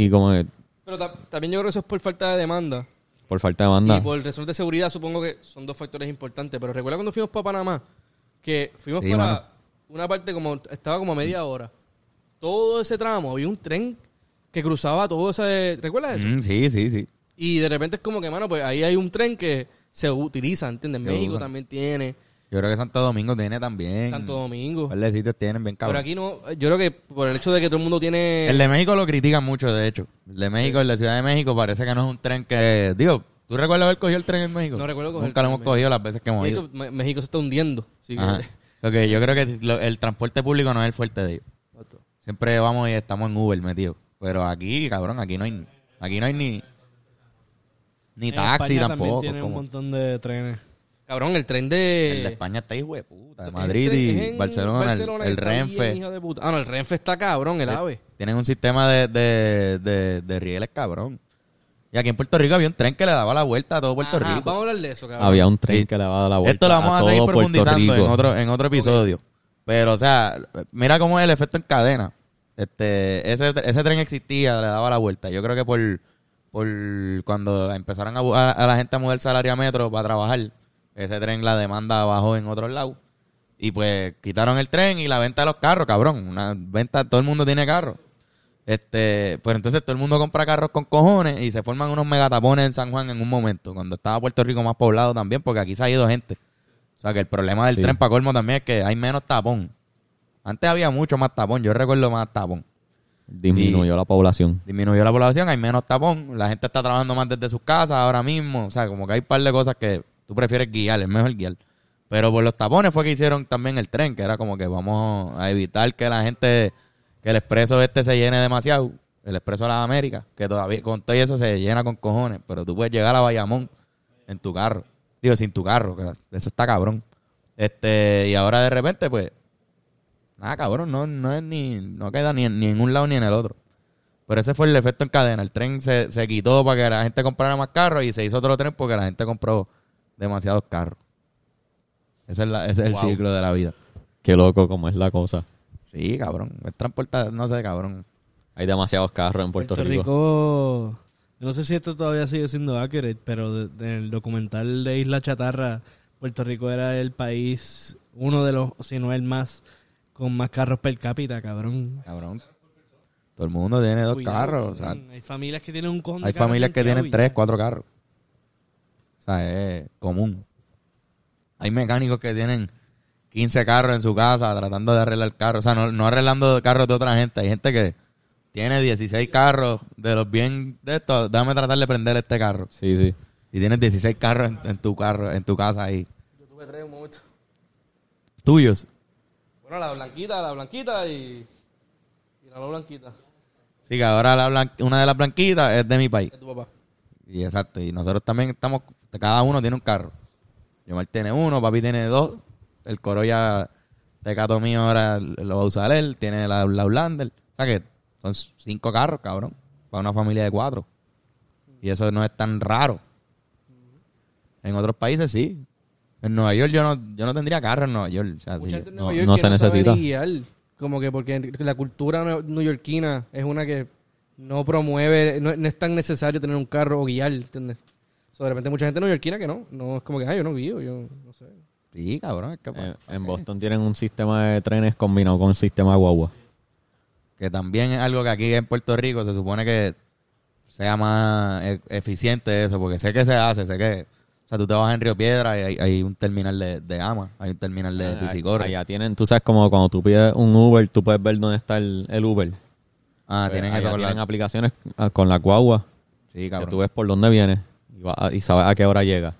Y como que Pero ta- también yo creo que eso es por falta de demanda. por falta de banda. Y por razones de seguridad supongo que son dos factores importantes. Pero recuerda cuando fuimos para Panamá, que fuimos Sí, para mano. una parte como... Estaba como a media hora. Todo ese tramo, había un tren que cruzaba todo ese... ¿Recuerdas eso? Mm, sí, sí, sí. Y de repente es como que, mano, pues ahí hay un tren que se utiliza, ¿entiendes? México también tiene, Yo creo que Santo Domingo tiene también. Santo Domingo. Un par de sitios tienen bien Pero cabrón. aquí no, yo creo que por el hecho de que todo el mundo tiene... El de México lo critican mucho, de hecho. El de México, el de Ciudad de México, parece que no es un tren que... Digo, ¿tú recuerdas haber cogido el tren en México? No recuerdo coger Nunca el lo hemos cogido las veces que hemos De ido. hecho, México se está hundiendo. así que- que <laughs> yo creo que lo- el transporte público no es el fuerte de ellos. Siempre vamos y estamos en Uber metidos. Pero aquí, cabrón, aquí no hay... Aquí no hay ni... Ni En taxi España tampoco. También tiene un montón de trenes. Cabrón, el tren el de... de España está hijo de puta. De Madrid y Barcelona, el- el, está bien, Renfe. hijo de puta. Ah, no, el Renfe está cabrón, el ave. Tienen un sistema de, de, de, de rieles cabrón. Y aquí en Puerto Rico había un tren que le daba la vuelta a todo Puerto Ajá, Rico. Vamos a hablar de eso, cabrón. Había un tren Sí. que le a dar la vuelta Esto lo vamos a, seguir profundizando en otro, en otro episodio. Pero, o sea, mira cómo es el efecto en cadena. Este, ese, ese tren existía, le daba la vuelta. Yo creo que por, por cuando empezaron a, a, a la gente a moverse al área metro para trabajar, ese tren la demanda bajó en otros lados. Y pues quitaron el tren y la venta de los carros, cabrón. Una venta, todo el mundo tiene carro. Este, pues entonces todo el mundo compra carros con cojones y se forman unos megatapones en San Juan en un momento, cuando estaba Puerto Rico más poblado también, porque aquí se ha ido gente. O sea que el problema del Sí. tren para colmo también es que hay menos tapón. Antes había mucho más tapón, yo recuerdo más tapón. Disminuyó la población. Disminuyó la población, hay menos tapón, la gente está trabajando más desde sus casas ahora mismo. O sea, como que hay un par de cosas que tú prefieres guiar, es mejor guiar. Pero por los tapones fue que hicieron también el tren, que era como que vamos a evitar que la gente, que el expreso este se llene demasiado. El expreso de las Américas, que todavía con todo eso se llena con cojones. Pero tú puedes llegar a Bayamón en tu carro. Digo, sin tu carro, eso está cabrón. Este, y ahora de repente, pues, nada, cabrón, no, no es ni, no queda ni en, un lado ni en el otro. Pero ese fue el efecto en cadena. El tren se quitó para que la gente comprara más carros y se hizo otro tren porque la gente compró demasiados carros. Ese es, la- ese es el ciclo de la vida. Qué loco como es la cosa. Sí, cabrón. Es transportar, no sé, cabrón. Hay demasiados carros en Puerto, Puerto Rico. Rico, yo no sé si esto todavía sigue siendo accurate, pero de- del documental de Isla Chatarra, Puerto Rico era el país, uno de los, si no el más, con más carros per cápita, cabrón. Cabrón. Todo el mundo tiene dos Cuidado, carros. O sea, cabrón. hay familias que tienen un hay familias que tienen tres, cuatro carros. O sea, es común. Hay mecánicos que tienen 15 carros en su casa tratando de arreglar carros. O sea, no, no arreglando carros de otra gente. Hay gente que tiene 16 carros de los bien de estos. Déjame tratar de prender este carro. Sí, sí. Y tienes 16 carros en, en tu carro, en tu casa ahí. Yo tuve tres un momento. Tuyos. Bueno, la blanquita, la blanquita y... Y la no blanquita. Sí, que ahora la blan- una de las blanquitas es de mi país. Es tu papá. Y exacto. Y nosotros también estamos, cada uno tiene un carro. Yomar tiene uno, papi tiene dos. El Corolla Tecato mío ahora lo va a usar él. Tiene la, la Outlander. O sea que son cinco carros, cabrón. Para una familia de cuatro. Y eso no es tan raro. En otros países sí. En Nueva York yo no, yo no tendría carro en Nueva York. O sea, no- Nueva York no se no sabe necesita. guiar. Como que porque la cultura neoyorquina es una que no promueve, no, no es tan necesario tener un carro o guiar, ¿entiendes? So, de repente mucha gente neoyorquina que no, no es como que, ah, yo no guío, yo no sé. Sí, cabrón. Es que, Eh, en Boston tienen un sistema de trenes combinado con un sistema de guagua. que también es algo que aquí en Puerto Rico se supone que sea más e- eficiente eso, porque sé que se hace, sé que, o sea, tú te vas en Río Piedra y hay, hay un terminal de, de AMA, hay un terminal de Pisicorre. Allá tienen, tú sabes, como cuando tú pides un Uber, tú puedes ver dónde está el, el Uber. Ah, tienen Allá eso con tienen la... aplicaciones ah, con la guagua. Sí, Que cabrón. tú ves por dónde viene y, va- y sabes a qué hora llega.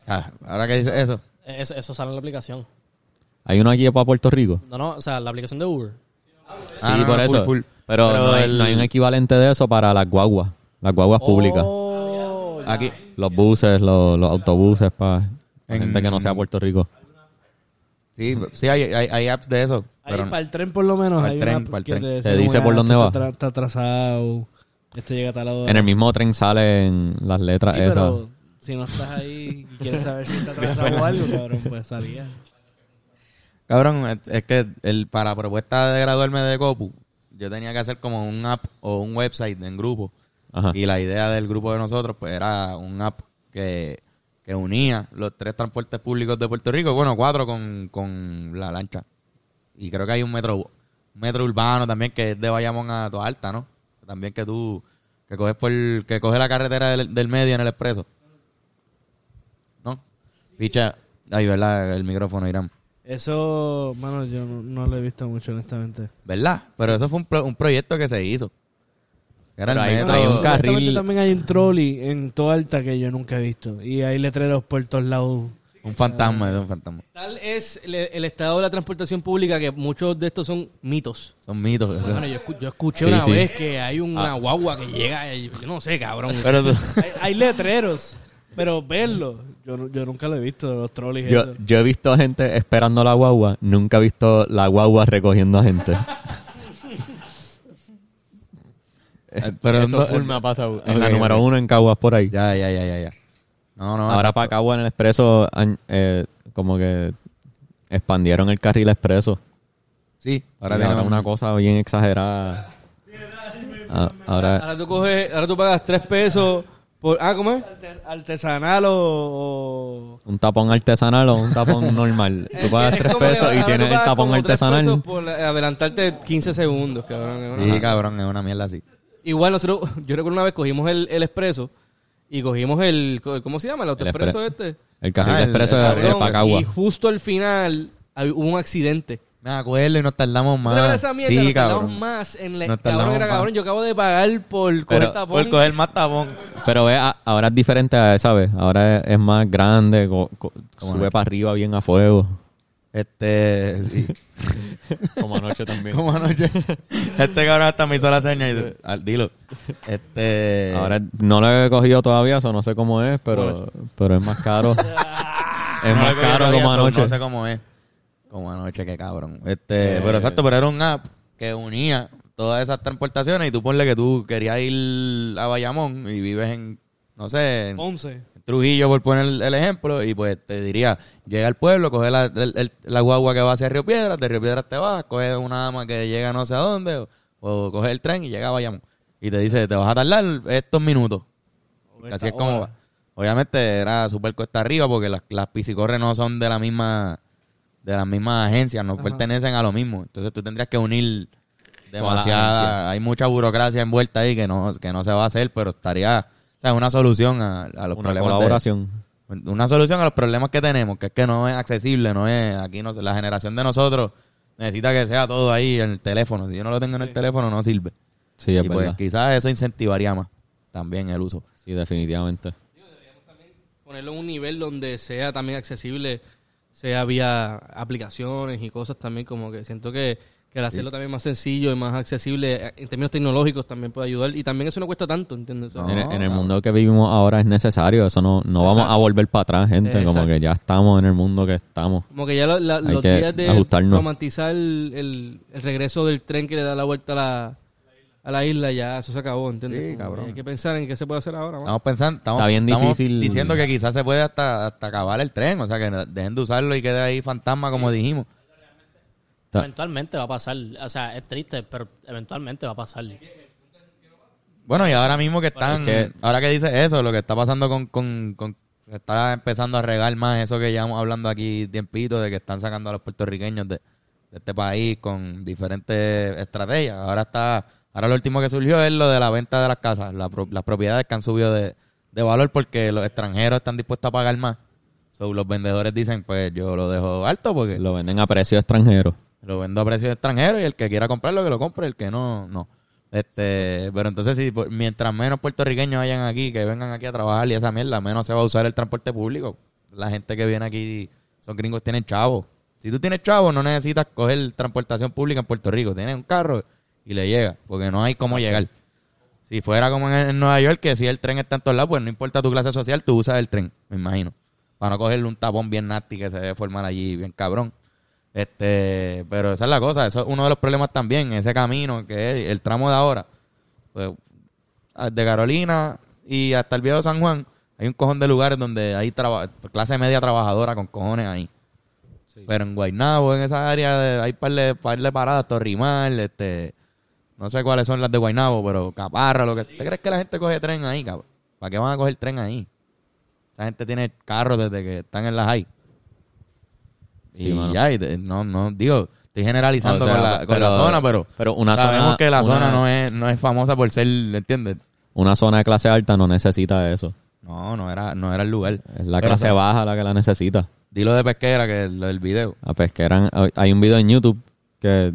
O sea, ahora que dice eso. Eso, eso sale en la aplicación. Hay uno aquí para Puerto Rico. No, no, o sea, la aplicación de Uber. Sí, Ah, no, por no, eso. full, full. Pero, Pero no, hay, el- no hay un equivalente de eso para las guaguas. Las guaguas públicas. Oh, ya. Aquí. Los buses, los, los autobuses para En- gente que no sea Puerto Rico. Sí, sí hay, hay, hay apps de eso. Ahí Pero para el tren por lo menos Para el hay tren, una para el que tren. te, Te dice por dónde este va. Está, tra- está atrasado. Este llega a tal hora. En el mismo tren salen las letras Sí, esas. pero si no estás ahí y quieres saber si está <laughs> atrasado o algo, cabrón, pues salía. Cabrón, es, es que el, para propuesta de graduarme de Copu, yo tenía que hacer como un app o un website en grupo. Ajá. Y la idea del grupo de nosotros, pues era un app que, que unía los tres transportes públicos de Puerto Rico, bueno, cuatro con, con la lancha. Y creo que hay un metro, metro urbano también que es de Bayamón a Toa Alta, ¿no? También que tú, que coges por, que coges la carretera del, del medio en el expreso. ¿No? Picha, ay, ¿verdad? El micrófono, Irán. Eso, mano, yo no, no lo he visto mucho, honestamente. ¿Verdad? Pero eso fue un, pro- un proyecto que se hizo. Era Pero el hay- metro. hay un Supuestamente carril- también hay un trolley en toda alta que yo nunca he visto. Y hay letreros por todos lados. Un fantasma, es un fantasma. Tal es el, el estado de la transportación pública que muchos de estos son mitos. Son mitos. Bueno, yo, escu- yo escuché Sí, una sí. vez que hay una guagua que llega, yo no sé, cabrón. Pero tú- Hay, hay letreros, pero verlo, yo, yo nunca lo he visto, los trolleys. Yo, yo he visto gente esperando la guagua, nunca he visto la guagua recogiendo a gente. <laughs> pero Eso no- full me ha pasado. En la número uno en Caguas por ahí. Ya, ya, ya, ya, ya. No, no. Ahora para Caguas en el expreso, eh, como que expandieron el carril expreso. Sí, Ahora, ahora tiene una cosa bien exagerada. Ah, ahora, Ahora tú coges, ahora tú pagas tres pesos por, ah, ¿cómo es? Arte- Artesanal o, un tapón artesanal o un tapón <laughs> normal. Tú pagas Es tres pesos y tienes el tapón como tres pesos artesanal. por adelantarte 15 segundos, cabrón. es una- Sí, cabrón, es una mierda así. Igual nosotros, <laughs> yo recuerdo una vez cogimos el, el expreso y cogimos el, ¿cómo se llama? El autoexpreso expre- este. El carril Ah, el- expreso el de- de y justo al final hubo un accidente. Me acuerdo y nos tardamos ¿Tú sabes más. esa mierda? sí, Nos tardamos cabrón. más en la... Nos cabrón, tardamos era cabrón, yo acabo de pagar por coger Pero- tapón. Por coger más tapón. Pero ve, ahora es diferente a esa vez. Ahora es, es más grande, co- co- ¿Cómo sube no? para arriba bien a fuego. Este, sí. <laughs> Como anoche también. Como anoche. Este cabrón hasta me hizo la seña y dice, "Ah, dilo. Este. Ahora no lo he cogido todavía, eso no sé cómo es, pero, pero es más caro. <laughs> es no más caro todavía, como anoche. No sé cómo es. Como anoche, qué cabrón. Este, Eh. pero exacto, pero era un app que unía todas esas transportaciones y tú ponle que tú querías ir a Bayamón y vives en, no sé, en Ponce. Trujillo, por poner el, ejemplo, y pues te diría, llega al pueblo, coge la, el- el- la guagua que va hacia Río Piedras, de Río Piedras te vas, coge una dama que llega no sé a dónde, o, o coge el tren y llega a Bayamón. Y te dice, te vas a tardar estos minutos. Así es como va. Obviamente era súper cuesta arriba porque las, las piscicorres no son de la misma de las mismas agencias, no pertenecen a lo mismo. Entonces tú tendrías que unir demasiada, hay mucha burocracia envuelta ahí que no, que no se va a hacer, pero estaría, o sea, una solución a, a los Una problemas. de- colaboración. una solución a los problemas que tenemos, que es que no es accesible, no es, aquí no, la generación de nosotros necesita que sea todo ahí en el teléfono. Si yo no lo tengo en el teléfono, no sirve. Sí, es y pues quizás eso incentivaría más también el uso. Sí, definitivamente. Ponerlo en un nivel donde sea también accesible, sea vía aplicaciones y cosas también, como que siento que, que al hacerlo también más sencillo y más accesible eh, en términos tecnológicos también puede ayudar. Y también eso no cuesta tanto, ¿entiendes? No, en, el- en el claro. mundo que vivimos ahora es necesario. Eso no, no vamos Exacto. a volver para atrás, gente. Como que ya estamos en el mundo que estamos. Como que ya lo- la- Hay los que días de ajustarnos. romantizar el, el- el regreso del tren que le da la vuelta a la, a la isla, ya eso se acabó, ¿entiendes? Sí, cabrón. Hay que pensar en qué se puede hacer ahora. Estamos pensando, estamos, Está bien estamos difícil. diciendo que quizás se puede hasta, hasta acabar el tren, o sea, que dejen de usarlo y quede ahí fantasma como dijimos. Ta- Eventualmente va a pasar. O sea, es triste, pero eventualmente va a pasar. Bueno, y ahora mismo que están, es que- ahora que dices eso, lo que está pasando con, con, está empezando a regar más eso que llevamos hablando aquí tiempito, de que están sacando a los puertorriqueños de, de este país con diferentes estrategias. Ahora está, ahora lo último que surgió es lo de la venta de las casas, la pro- las propiedades que han subido de, de valor porque los extranjeros están dispuestos a pagar más. So, los vendedores dicen, pues yo lo dejo alto porque Lo venden a precio extranjero. Lo vendo a precio extranjero y el que quiera comprarlo que lo compre, el que no, no. Este, pero entonces pues, mientras menos puertorriqueños hayan aquí, que vengan aquí a trabajar y esa mierda, menos se va a usar el transporte público. la gente que viene aquí, son gringos, tienen chavos. Si tú tienes chavos, no necesitas coger transportación pública en Puerto Rico. Tienes un carro y le llega, porque no hay cómo llegar. Si fuera como en, en Nueva York, que si el tren está en todos lados, pues no importa tu clase social, tú usas el tren, me imagino. Para no cogerle un tapón bien nasty que se debe formar allí, bien cabrón. Este, pero esa es la cosa, eso es uno de los problemas también, ese camino que es el tramo de ahora. Pues, de Carolina y hasta el viejo San Juan, hay un cojón de lugares donde hay clase media trabajadora con cojones ahí. Pero en Guaynabo, en esa área, de, hay par de, par de paradas, Torrimal, este, no sé cuáles son las de Guaynabo, pero Caparra, lo que sea. ¿Te crees que la gente coge tren ahí, cabrón? ¿Para qué van a coger tren ahí? Esa gente tiene carros desde que están en las high. Sí, y mano. ya, y no, no, digo, estoy generalizando O sea, con, la, con la pero- zona, pero, pero una sabemos zona- que la una- zona no es, no es famosa por ser, ¿entiendes? Una zona de clase alta no necesita eso. No, no era, no era el lugar. Es la clase baja la que la necesita. Dilo de pesquera, que es lo del video. La pesquera, hay- un video en YouTube que,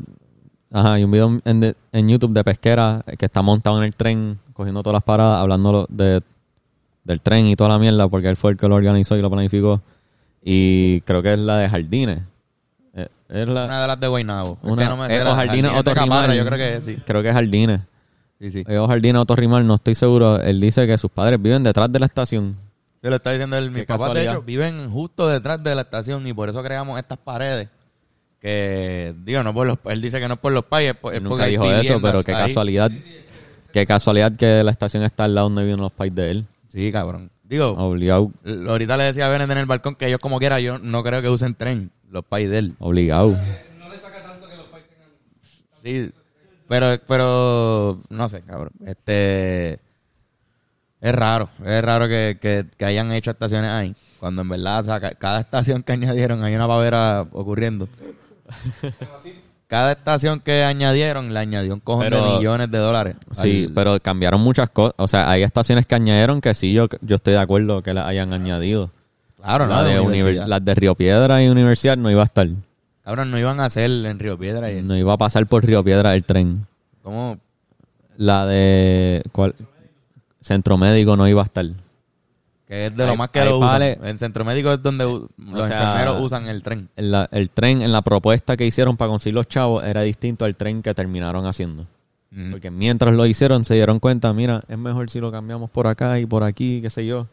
ajá, hay un video en, de- en YouTube de pesquera que está montado en el tren, cogiendo todas las paradas, hablando de, del tren y toda la mierda, porque él fue el que lo organizó y lo planificó. Y creo que es la de Jardines. Eh, Es la, Una de las de Guaynabo. Es una- que no me sé eh, la- o Jardines. Yo creo que sí. Creo que es Jardines. Sí, sí. O Jardines o Torrimal, no estoy seguro. Él dice que sus padres viven detrás de la estación. Se lo está diciendo él. Mis papás, de hecho, viven justo detrás de la estación y por eso creamos estas paredes. Que, digo, no por los, él dice que no es por los es, es porque nunca dijo eso, pero qué ahí. casualidad. Qué casualidad que la estación está al lado donde viven los pais de él. Sí, cabrón. Digo, Obligado. ahorita le decía a Bennett en el balcón que ellos como quiera, yo no creo que usen tren, los pais de él. Obligado. Sí, pero, pero, no sé, cabrón. Este, es raro, es raro que, que, que hayan hecho estaciones ahí. Cuando en verdad, o sea, ca- cada estación que añadieron, hay una pavera ocurriendo. <laughs> cada estación que añadieron, le añadió un cojón de millones de dólares. Sí, pero cambiaron muchas cosas. O sea, hay estaciones que añadieron que sí, yo, yo estoy de acuerdo que las hayan añadido. Claro, la no, de universidad. las de Río Piedra y Universidad no iba a estar. Cabrón, no iban a hacer en Río Piedra. Y, No iba a pasar por Río Piedra el tren. ¿Cómo? La de... ¿cuál? Centro Médico no iba a estar. Que es de lo Hay- más que lo usan. En Centro Médico es donde los sea, enfermeros usan el tren. En la- el tren, en la propuesta que hicieron para conseguir los chavos, era distinto al tren que terminaron haciendo. Porque mientras lo hicieron, se dieron cuenta, mira, es mejor si lo cambiamos por acá y por aquí, qué sé yo.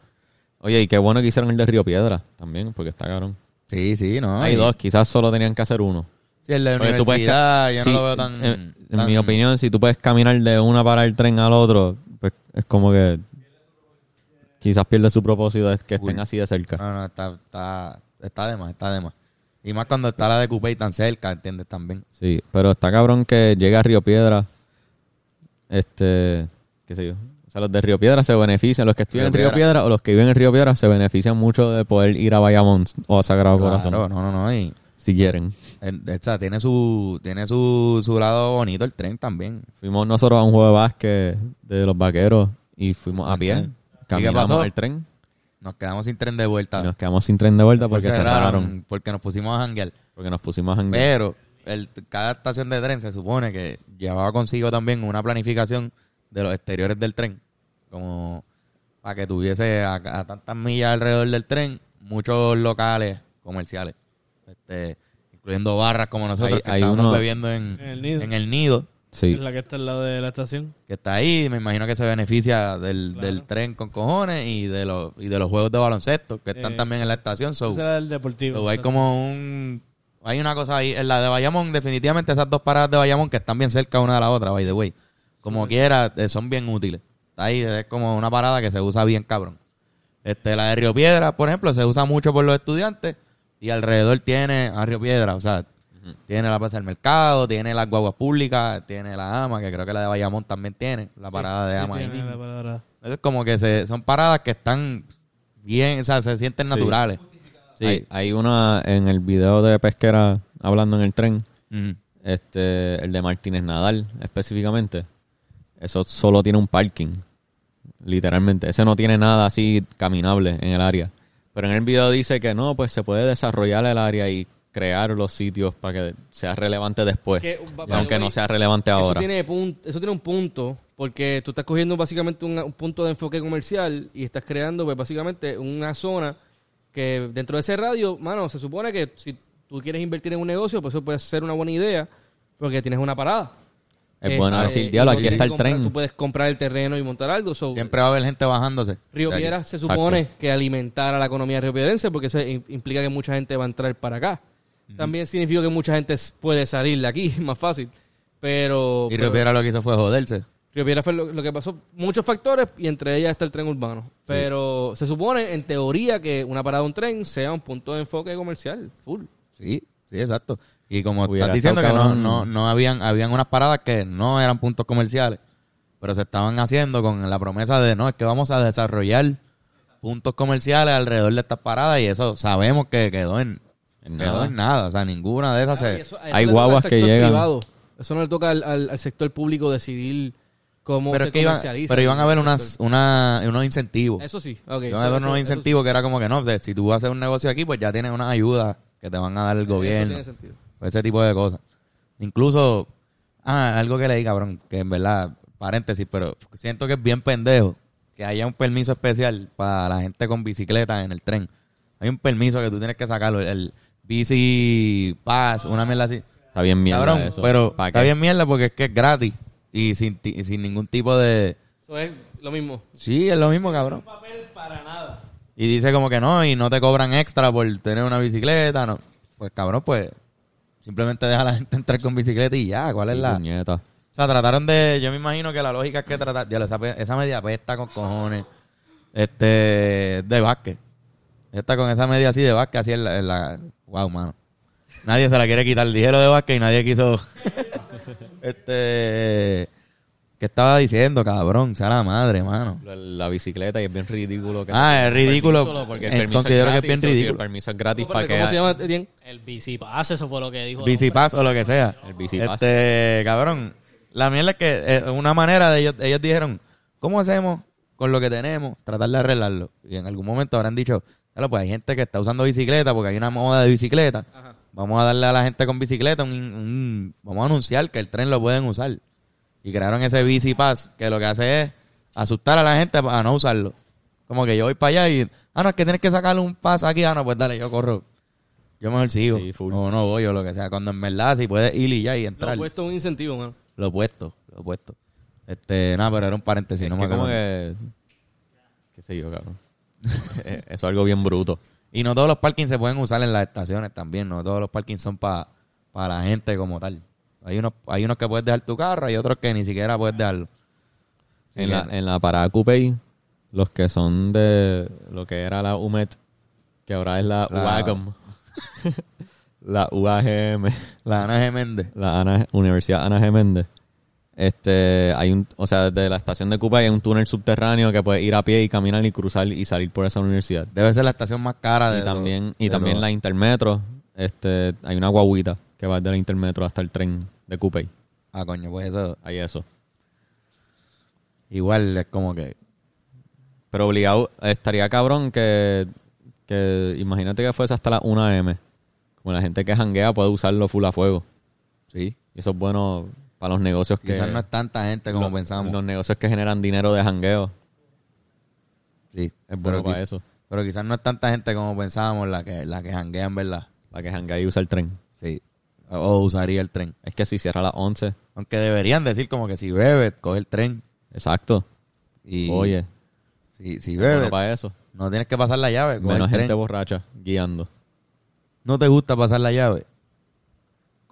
Oye, y qué bueno que hicieron el de Río Piedra también, porque está cabrón. Sí, sí, no. Hay y- dos, quizás solo tenían que hacer uno. Sí, el de Porque puedes universidad, ca- yo sí, no lo veo tan... En, en tan- mi opinión, si tú puedes caminar de una para el tren al otro, pues es como que quizás pierde su propósito de que estén así de cerca. No, no, está, está, está de más, está de más. Y más cuando está la de Coupé tan cerca, ¿entiendes? También. Sí, pero está cabrón que llega a Río Piedra, este, qué sé yo. O sea, los de Río Piedra se benefician, los que estudian en Río Piedra o los que viven en Río Piedra se benefician mucho de poder ir a Bayamón o a Sagrado Corazón, Claro, no, no, no. Y, si quieren. el- o sea, tiene su, tiene su, su lado bonito el tren también. Fuimos nosotros a un juego de básquet de los vaqueros y fuimos a pie. ¿Y qué Caminamos pasó? al tren Nos quedamos sin tren de vuelta. y nos quedamos sin tren de vuelta porque cerraron. Porque nos pusimos a janguear. Porque nos pusimos a janguear. Pero el, cada estación de tren se supone que llevaba consigo también una planificación de los exteriores del tren. Como para que tuviese a, a tantas millas alrededor del tren muchos locales comerciales. Este, incluyendo barras como nosotros Hay- que hay estábamos uno- bebiendo en, En el nido. en el nido. Sí. Es la que está al lado de la estación. Que está ahí, me imagino que se beneficia del, del tren con cojones y de los y de los juegos de baloncesto que están Eh, también en la estación. So, Ese era el deportivo. So, hay como un... Hay una cosa ahí. En la de Bayamón, definitivamente esas dos paradas de Bayamón que están bien cerca una de la otra, by the way. Como quiera, eh, son bien útiles. Está ahí, es como una parada que se usa bien cabrón. Este, la de Río Piedra, por ejemplo, se usa mucho por los estudiantes y alrededor tiene a Río Piedra, o sea, tiene la Plaza del Mercado, tiene las guaguas públicas, tiene la AMA, que creo que la de Bayamón también tiene, la parada de Sí, AMA. tiene la palabra. Es como que se, son paradas que están bien, o sea, se sienten Sí. naturales. Sí, hay una en el video de Pesquera hablando en el tren, este, el de Martínez Nadal específicamente. Eso solo tiene un parking, literalmente. Ese no tiene nada así caminable en el área. Pero en el video dice que no, pues se puede desarrollar el área y crear los sitios para que sea relevante después. Que, aunque no sea relevante Eso ahora. tiene, eso tiene un punto, porque tú estás cogiendo básicamente un, un punto de enfoque comercial y estás creando pues básicamente una zona que dentro de ese radio, mano, se supone que si tú quieres invertir en un negocio, pues eso puede ser una buena idea, porque tienes una parada. Es bueno Este, decir, diablo, aquí está el comprar- tren. Tú puedes comprar el terreno y montar algo. so, Siempre va a haber gente bajándose. Río Piedras se Exacto. supone que alimentar a la economía riopiedrense porque eso im- implica que mucha gente va a entrar para acá. También significa que mucha gente puede salir de aquí, <laughs> más fácil. Pero, Y Río Piedra lo que hizo fue joderse. Río Piedras fue lo, lo que pasó. Muchos factores y entre ellas está el tren urbano. Pero se supone, en teoría, que una parada de un tren sea un punto de enfoque comercial. Full. Sí, sí, exacto. Y como Hubiera estás diciendo que no, no, no habían, habían unas paradas que no eran puntos comerciales, pero se estaban haciendo con la promesa de no, es que vamos a desarrollar puntos comerciales alrededor de estas paradas y eso sabemos que quedó en, En nada. en nada. O sea, ninguna de esas Claro, se... y eso- hay guaguas que llegan. privado. Eso no le toca al, al- al sector público decidir cómo Pero se es que iban, pero iban a haber unas, una, unos incentivos. Eso sí. ok, Iban a haber eso- unos sí. incentivos que era como que no, si tú vas a hacer un negocio aquí, pues ya tienes una ayuda que te van a dar el Eso gobierno. tiene sentido. Ese tipo de cosas. Incluso, ah, algo que leí, cabrón, que en verdad, paréntesis, pero siento que es bien pendejo que haya un permiso especial para la gente con bicicleta en el tren. Hay un permiso que tú tienes que sacarlo, el bici pass, una mierda así. Está bien mierda cabrón, eso. pero ¿Pa' está qué? bien mierda porque es que es gratis y sin, ti- y sin ningún tipo de... Eso es lo mismo. Sí, es lo mismo, cabrón. papel para nada. Y dice como que no, y no te cobran extra por tener una bicicleta, no. Pues cabrón, pues simplemente deja a la gente entrar con bicicleta y ya, ¿cuál es la...? puñeta. O sea, trataron de. Yo me imagino que la lógica es que tratar. Esa, esa media pesta con cojones. Este. De básquet. Esta con esa media así de básquet, así en la. en la- wow, mano. Nadie se la quiere quitar. Dijeron de básquet y nadie quiso. <laughs> este. ¿Qué estaba diciendo, cabrón? Sea la madre, mano. La, la bicicleta y es bien ridículo. Que Ah, es ridículo. Porque el permiso considero que es bien o si el ridículo. permiso es gratis ¿Cómo, para que... se llama, Etienne? El bicipass, eso fue lo que dijo. el Bici hombre. pass o lo que sea. El bici pass. Este, cabrón. La mierda es que eh, una manera de ellos, ellos dijeron, ¿cómo hacemos con lo que tenemos? Tratar de arreglarlo. Y en algún momento habrán dicho, "Claro, pues hay gente que está usando bicicleta porque hay una moda de bicicleta. Ajá. Vamos a darle a la gente con bicicleta un, un- vamos a anunciar que el tren lo pueden usar. Y crearon ese bici pass que lo que hace es asustar a la gente a no usarlo. Como que yo voy para allá y, ah, no, es que tienes que sacarle un pass aquí. Ah, no, pues dale, yo corro. Yo mejor sigo. Sí, full. O no voy o lo que sea. Cuando en verdad si puedes ir y ya y Lo entrar. he puesto un incentivo, mano. Lo he puesto, lo he puesto. Este, nada, pero era un paréntesis. Es no que me como que... Qué sé yo, cabrón. <laughs> Eso es algo bien bruto. Y no todos los parkings se pueden usar en las estaciones también. No todos los parkings son para la gente como tal. Hay unos, hay unos que puedes dejar tu carro y otros que ni siquiera puedes dejarlo. En la, en la parada los que son de lo que era la UMET, que ahora es la, La- UAGM, <laughs> la UAGM, La Ana G. Méndez. la Ana- Universidad Ana G. Méndez, este, hay un, o sea, desde la estación de Coupé hay un túnel subterráneo que puedes ir a pie y caminar y cruzar y salir por esa universidad. Debe ser la estación más cara de Y también, y de también la Intermetro, este, hay una guaguita que va de la Intermetro hasta el tren de Coupé. Ah, coño, pues eso. Hay eso. Igual es como que. Pero obligado, estaría cabrón que, que imagínate que fuese hasta las 1 am. Como la gente que janguea puede usarlo full a fuego. Sí. Y eso es bueno para los negocios que... Quizás no es tanta gente como los- pensamos. Los negocios que generan dinero de jangueo. sí. Es bueno pero para eso. Pero quizás no es tanta gente como pensábamos la que, la que janguea en verdad. Para que janguee y use el tren. Sí. O, o usaría el tren. Es que si cierra a las 11. Aunque deberían decir como que si bebes, coge el tren. Exacto. Y Oye, si, si es bebes, bueno para eso. no tienes que pasar la llave. Menos gente borracha guiando. No te gusta pasar la llave.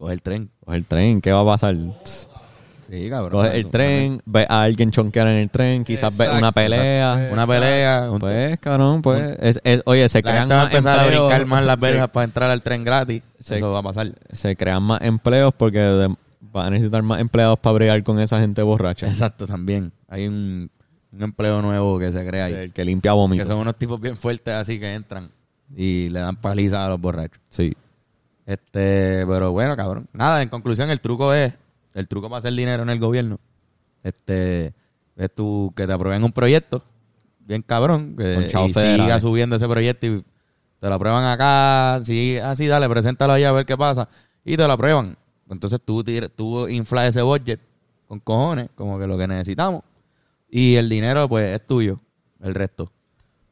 Coge el tren. Coge el tren, ¿qué va a pasar? Sí, cabrón. Coge el tren, ve a alguien chonquear en el tren, quizás ve una Exacto, pelea. Una pelea. un- Pues, cabrón, pues. Es, es- oye, se la crean gente va a más empezar a empleos. brincar más las verjas para entrar al tren gratis. Se- Eso va a pasar. se crean más empleos porque de- va a necesitar más empleados para bregar con esa gente borracha. Exacto, también. Hay un, un empleo nuevo que se crea ahí. El que limpia vómito. Que son unos tipos bien fuertes así que entran y le dan paliza a los borrachos. Sí. Este, pero bueno, cabrón. Nada, en conclusión, el truco es, el truco para hacer dinero en el gobierno, este, es tú que te aprueben un proyecto, bien cabrón, que Con y siga subiendo ese proyecto y te lo aprueban acá, sí, así dale, preséntalo allá a ver qué pasa, y te lo aprueban. Entonces tú, tú inflas ese budget con cojones, como que lo que necesitamos, y el dinero pues es tuyo, el resto.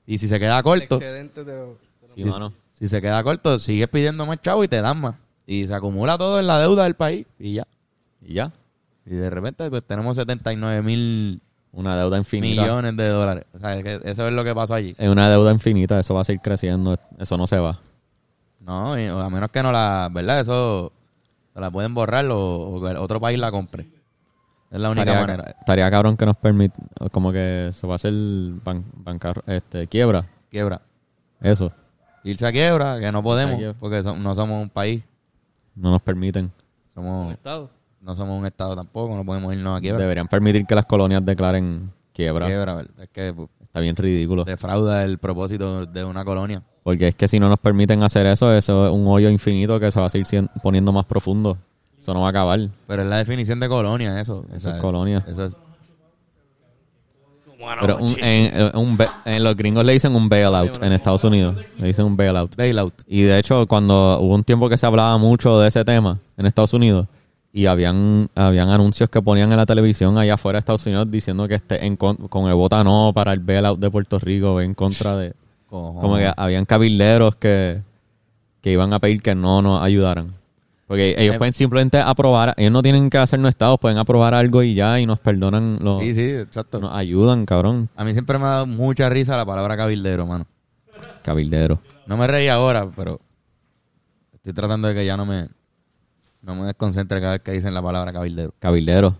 Y si se queda El corto, excedente te lo- te lo- Sí, mano. Si se queda corto, sigues pidiendo más chavo y te dan más. Y se acumula todo en la deuda del país y ya. Y ya. Y de repente pues tenemos 79 mil Una deuda infinita. millones de dólares. O sea, es que eso es lo que pasó allí. Es una deuda infinita, eso va a seguir creciendo, eso no se va. No, a menos que no la, ¿verdad? Eso se la pueden borrar o, o que el otro país la compre. Es la única Estaría, manera. estaría cabrón que nos permite, como que se va a hacer ban, bancar- este, quiebra, Quiebra. eso, Irse a quiebra, que no podemos, quiebra. porque so- no somos un país. no nos permiten. Somos, Estado. no somos un estado tampoco, no podemos irnos a quiebra. Deberían permitir que las colonias declaren quiebra. Quiebra, es que pues, Está bien ridículo. defrauda el propósito de una colonia. Porque es que si no nos permiten hacer eso, eso es un hoyo infinito que se va a seguir poniendo más profundo. Eso no va a acabar. Pero es la definición de colonia, eso. Eso es colonia. Eso es. Pero un- en, en un en los gringos le dicen un bailout en Estados Unidos. Le dicen un bailout. Bailout. Y de hecho, cuando hubo un tiempo que se hablaba mucho de ese tema en Estados Unidos, y habían, habían anuncios que ponían en la televisión allá afuera de Estados Unidos diciendo que esté en con, con el vota no para el bailout de Puerto Rico, en contra de... Como que habían cabilderos que, que iban a pedir que no nos ayudaran. Porque ellos Eh, pueden simplemente aprobar, ellos no tienen que hacernos estados, pueden aprobar algo y ya, y nos perdonan, los, Sí, sí, exacto. nos ayudan, cabrón. A mí siempre me ha dado mucha risa la palabra cabildero, mano. Cabildero. No me reí ahora, pero estoy tratando de que ya no me no me desconcentre cada vez que dicen la palabra cabildero. Cabildero.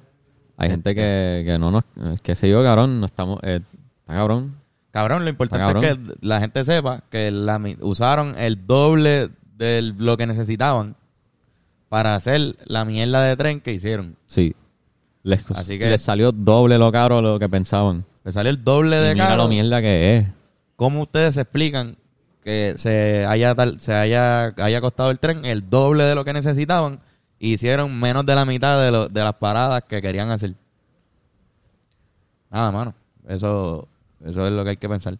Hay gente que, que no nos, qué sé yo, cabrón, no estamos, eh, está cabrón. Cabrón, lo importante es que la gente sepa que la, usaron el doble de lo que necesitaban para hacer la mierda de tren que hicieron. Sí. Les, Así que- les salió doble lo caro lo que pensaban. Le salió el doble de Y mira caro. lo mierda que es. ¿Cómo ustedes explican que se haya tal- se haya, haya costado el tren el doble de lo que necesitaban y hicieron menos de la mitad de, lo- de las paradas que querían hacer? Nada, mano. Eso, eso es lo que hay que pensar.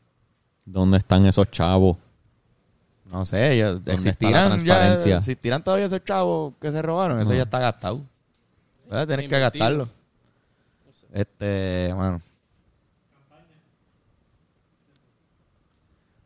¿Dónde están esos chavos? No sé, la existirán, ya, existirán todavía esos chavos que se robaron. Eso ya está gastado. ¿Verdad? Tienes que gastarlo. Este, bueno,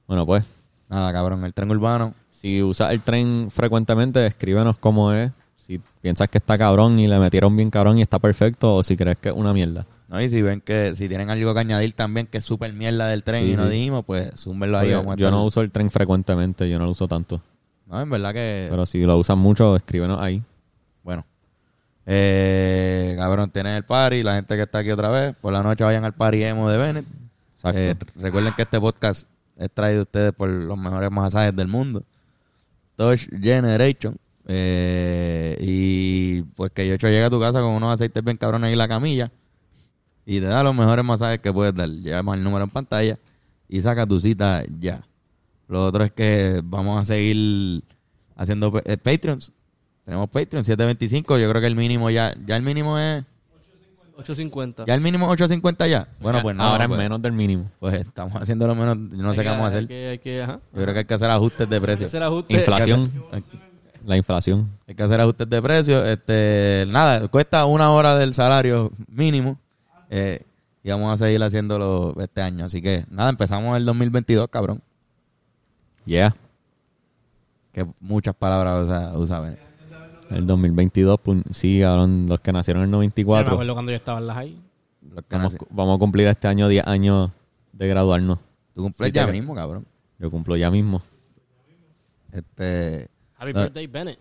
Bueno, pues, nada, cabrón. El tren urbano. si usas el tren frecuentemente, escríbenos cómo es. Si piensas que está cabrón y le metieron bien cabrón y está perfecto, o si crees que es una mierda. ¿No? Y si ven que si tienen algo que añadir también, que es súper mierda del tren Sí, y no sí. dijimos, pues zúmbenlo ahí. Yo estar- no uso el tren frecuentemente, yo no lo uso tanto. No, en verdad que. Pero si lo usan mucho, escríbenos ahí. Bueno. Eh, cabrón, tienen el party. La gente que está aquí otra vez. Por la noche vayan al party emo de Bennett. Eh, recuerden que este podcast es traído a ustedes por los mejores masajes del mundo. Touch Generation. Eh, y pues que Yocho llega a tu casa con unos aceites bien cabrones ahí en la camilla. Y te da los mejores masajes que puedes dar. Llama el número en pantalla y saca tu cita ya. Lo otro es que vamos a seguir haciendo eh, Patreons. Tenemos Patreon 725. Yo creo que el mínimo ya, ya el mínimo es, 850. ya el mínimo es 850 ya. Bueno, pues no. Ahora pues, es menos del mínimo. Pues estamos haciendo lo menos. Yo no sé Hay qué que- vamos a hacer. Hay que, hay que, ajá. Yo creo que hay que hacer ajustes de Hay que precio. hacer ajuste. Inflación. La inflación. Hay que hacer ajustes de precio. Este, nada, cuesta una hora del salario mínimo. Eh, y vamos a seguir haciéndolo este año. Así que nada, empezamos el 2022, cabrón. Yeah. Que muchas palabras usa, usa Bennett. El 2022, pues, sí, cabrón, los que nacieron en el Sí, me 94. acuerdo cuando yo estaba en las high. Los que vamos, vamos a cumplir este año 10 años de graduarnos. Tú cumples Sí, ya mismo, cabrón. Yo cumplo ya mismo. Este, Happy birthday, Bennett.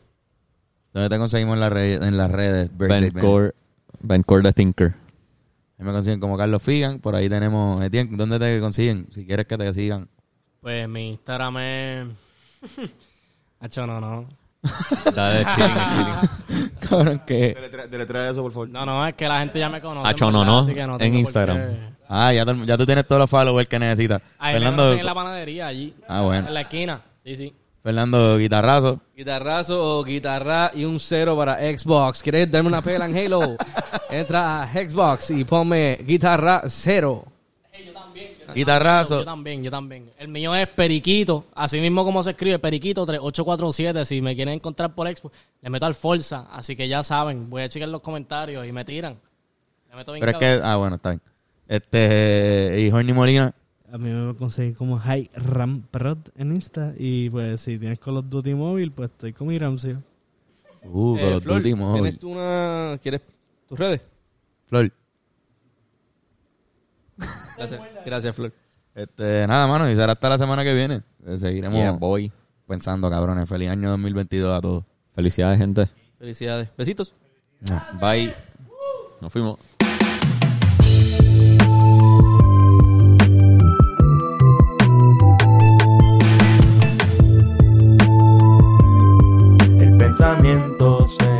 ¿Dónde te conseguimos en, las redes en las redes? Birthday Ben Bennett. Core, Ben Core the Thinker. Ahí me consiguen como Carlos Figan. Por ahí tenemos... Etienne, ¿dónde te consiguen? Si quieres que te sigan. Pues mi Instagram es... <laughs> Hacho, no, no. Dale, <laughs> chilling, chilling. cabrón, que... Deletra- Deletra eso, por favor. No, no, es que la gente ya me conoce. Hacho, en no, verdad, no, así que en tengo por Instagram. qué- Ah, ya, tú- ya tú tienes todos los followers que necesitas. Ahí Fernando, en la panadería allí. Ah, bueno. En la esquina. Sí, sí. Fernando Guitarrazo. Guitarrazo o guitarra y un cero para Xbox. ¿Quieres darme una pela en Halo? <laughs> Entra a Xbox y ponme guitarra cero. Guitarrazo. Yo también, yo también. El mío es Periquito. Así mismo como se escribe, Periquito 3847. Si me quieren encontrar por Expo, le meto al Forza. Así que ya saben, voy a checar los comentarios y me tiran. Le meto bien Pero es que, ah, bueno, está bien. Este, y Jorge Molina. A mí me conseguir como High Ram Prod en Insta. Y pues si tienes Call of Duty móvil, pues estoy con Iramcio. Uh, Eh, Call of Flor, Duty móvil. ¿tienes tú una... ¿Quieres tus redes? Flor. <laughs> Gracias, gracias Flor. Este, nada, mano, y será hasta la semana que viene. Eh, Seguiremos Yeah, boy. pensando, cabrones. Feliz año 2022 a todos. Felicidades, gente. Felicidades. Besitos. Bye. Nos fuimos. El pensamiento se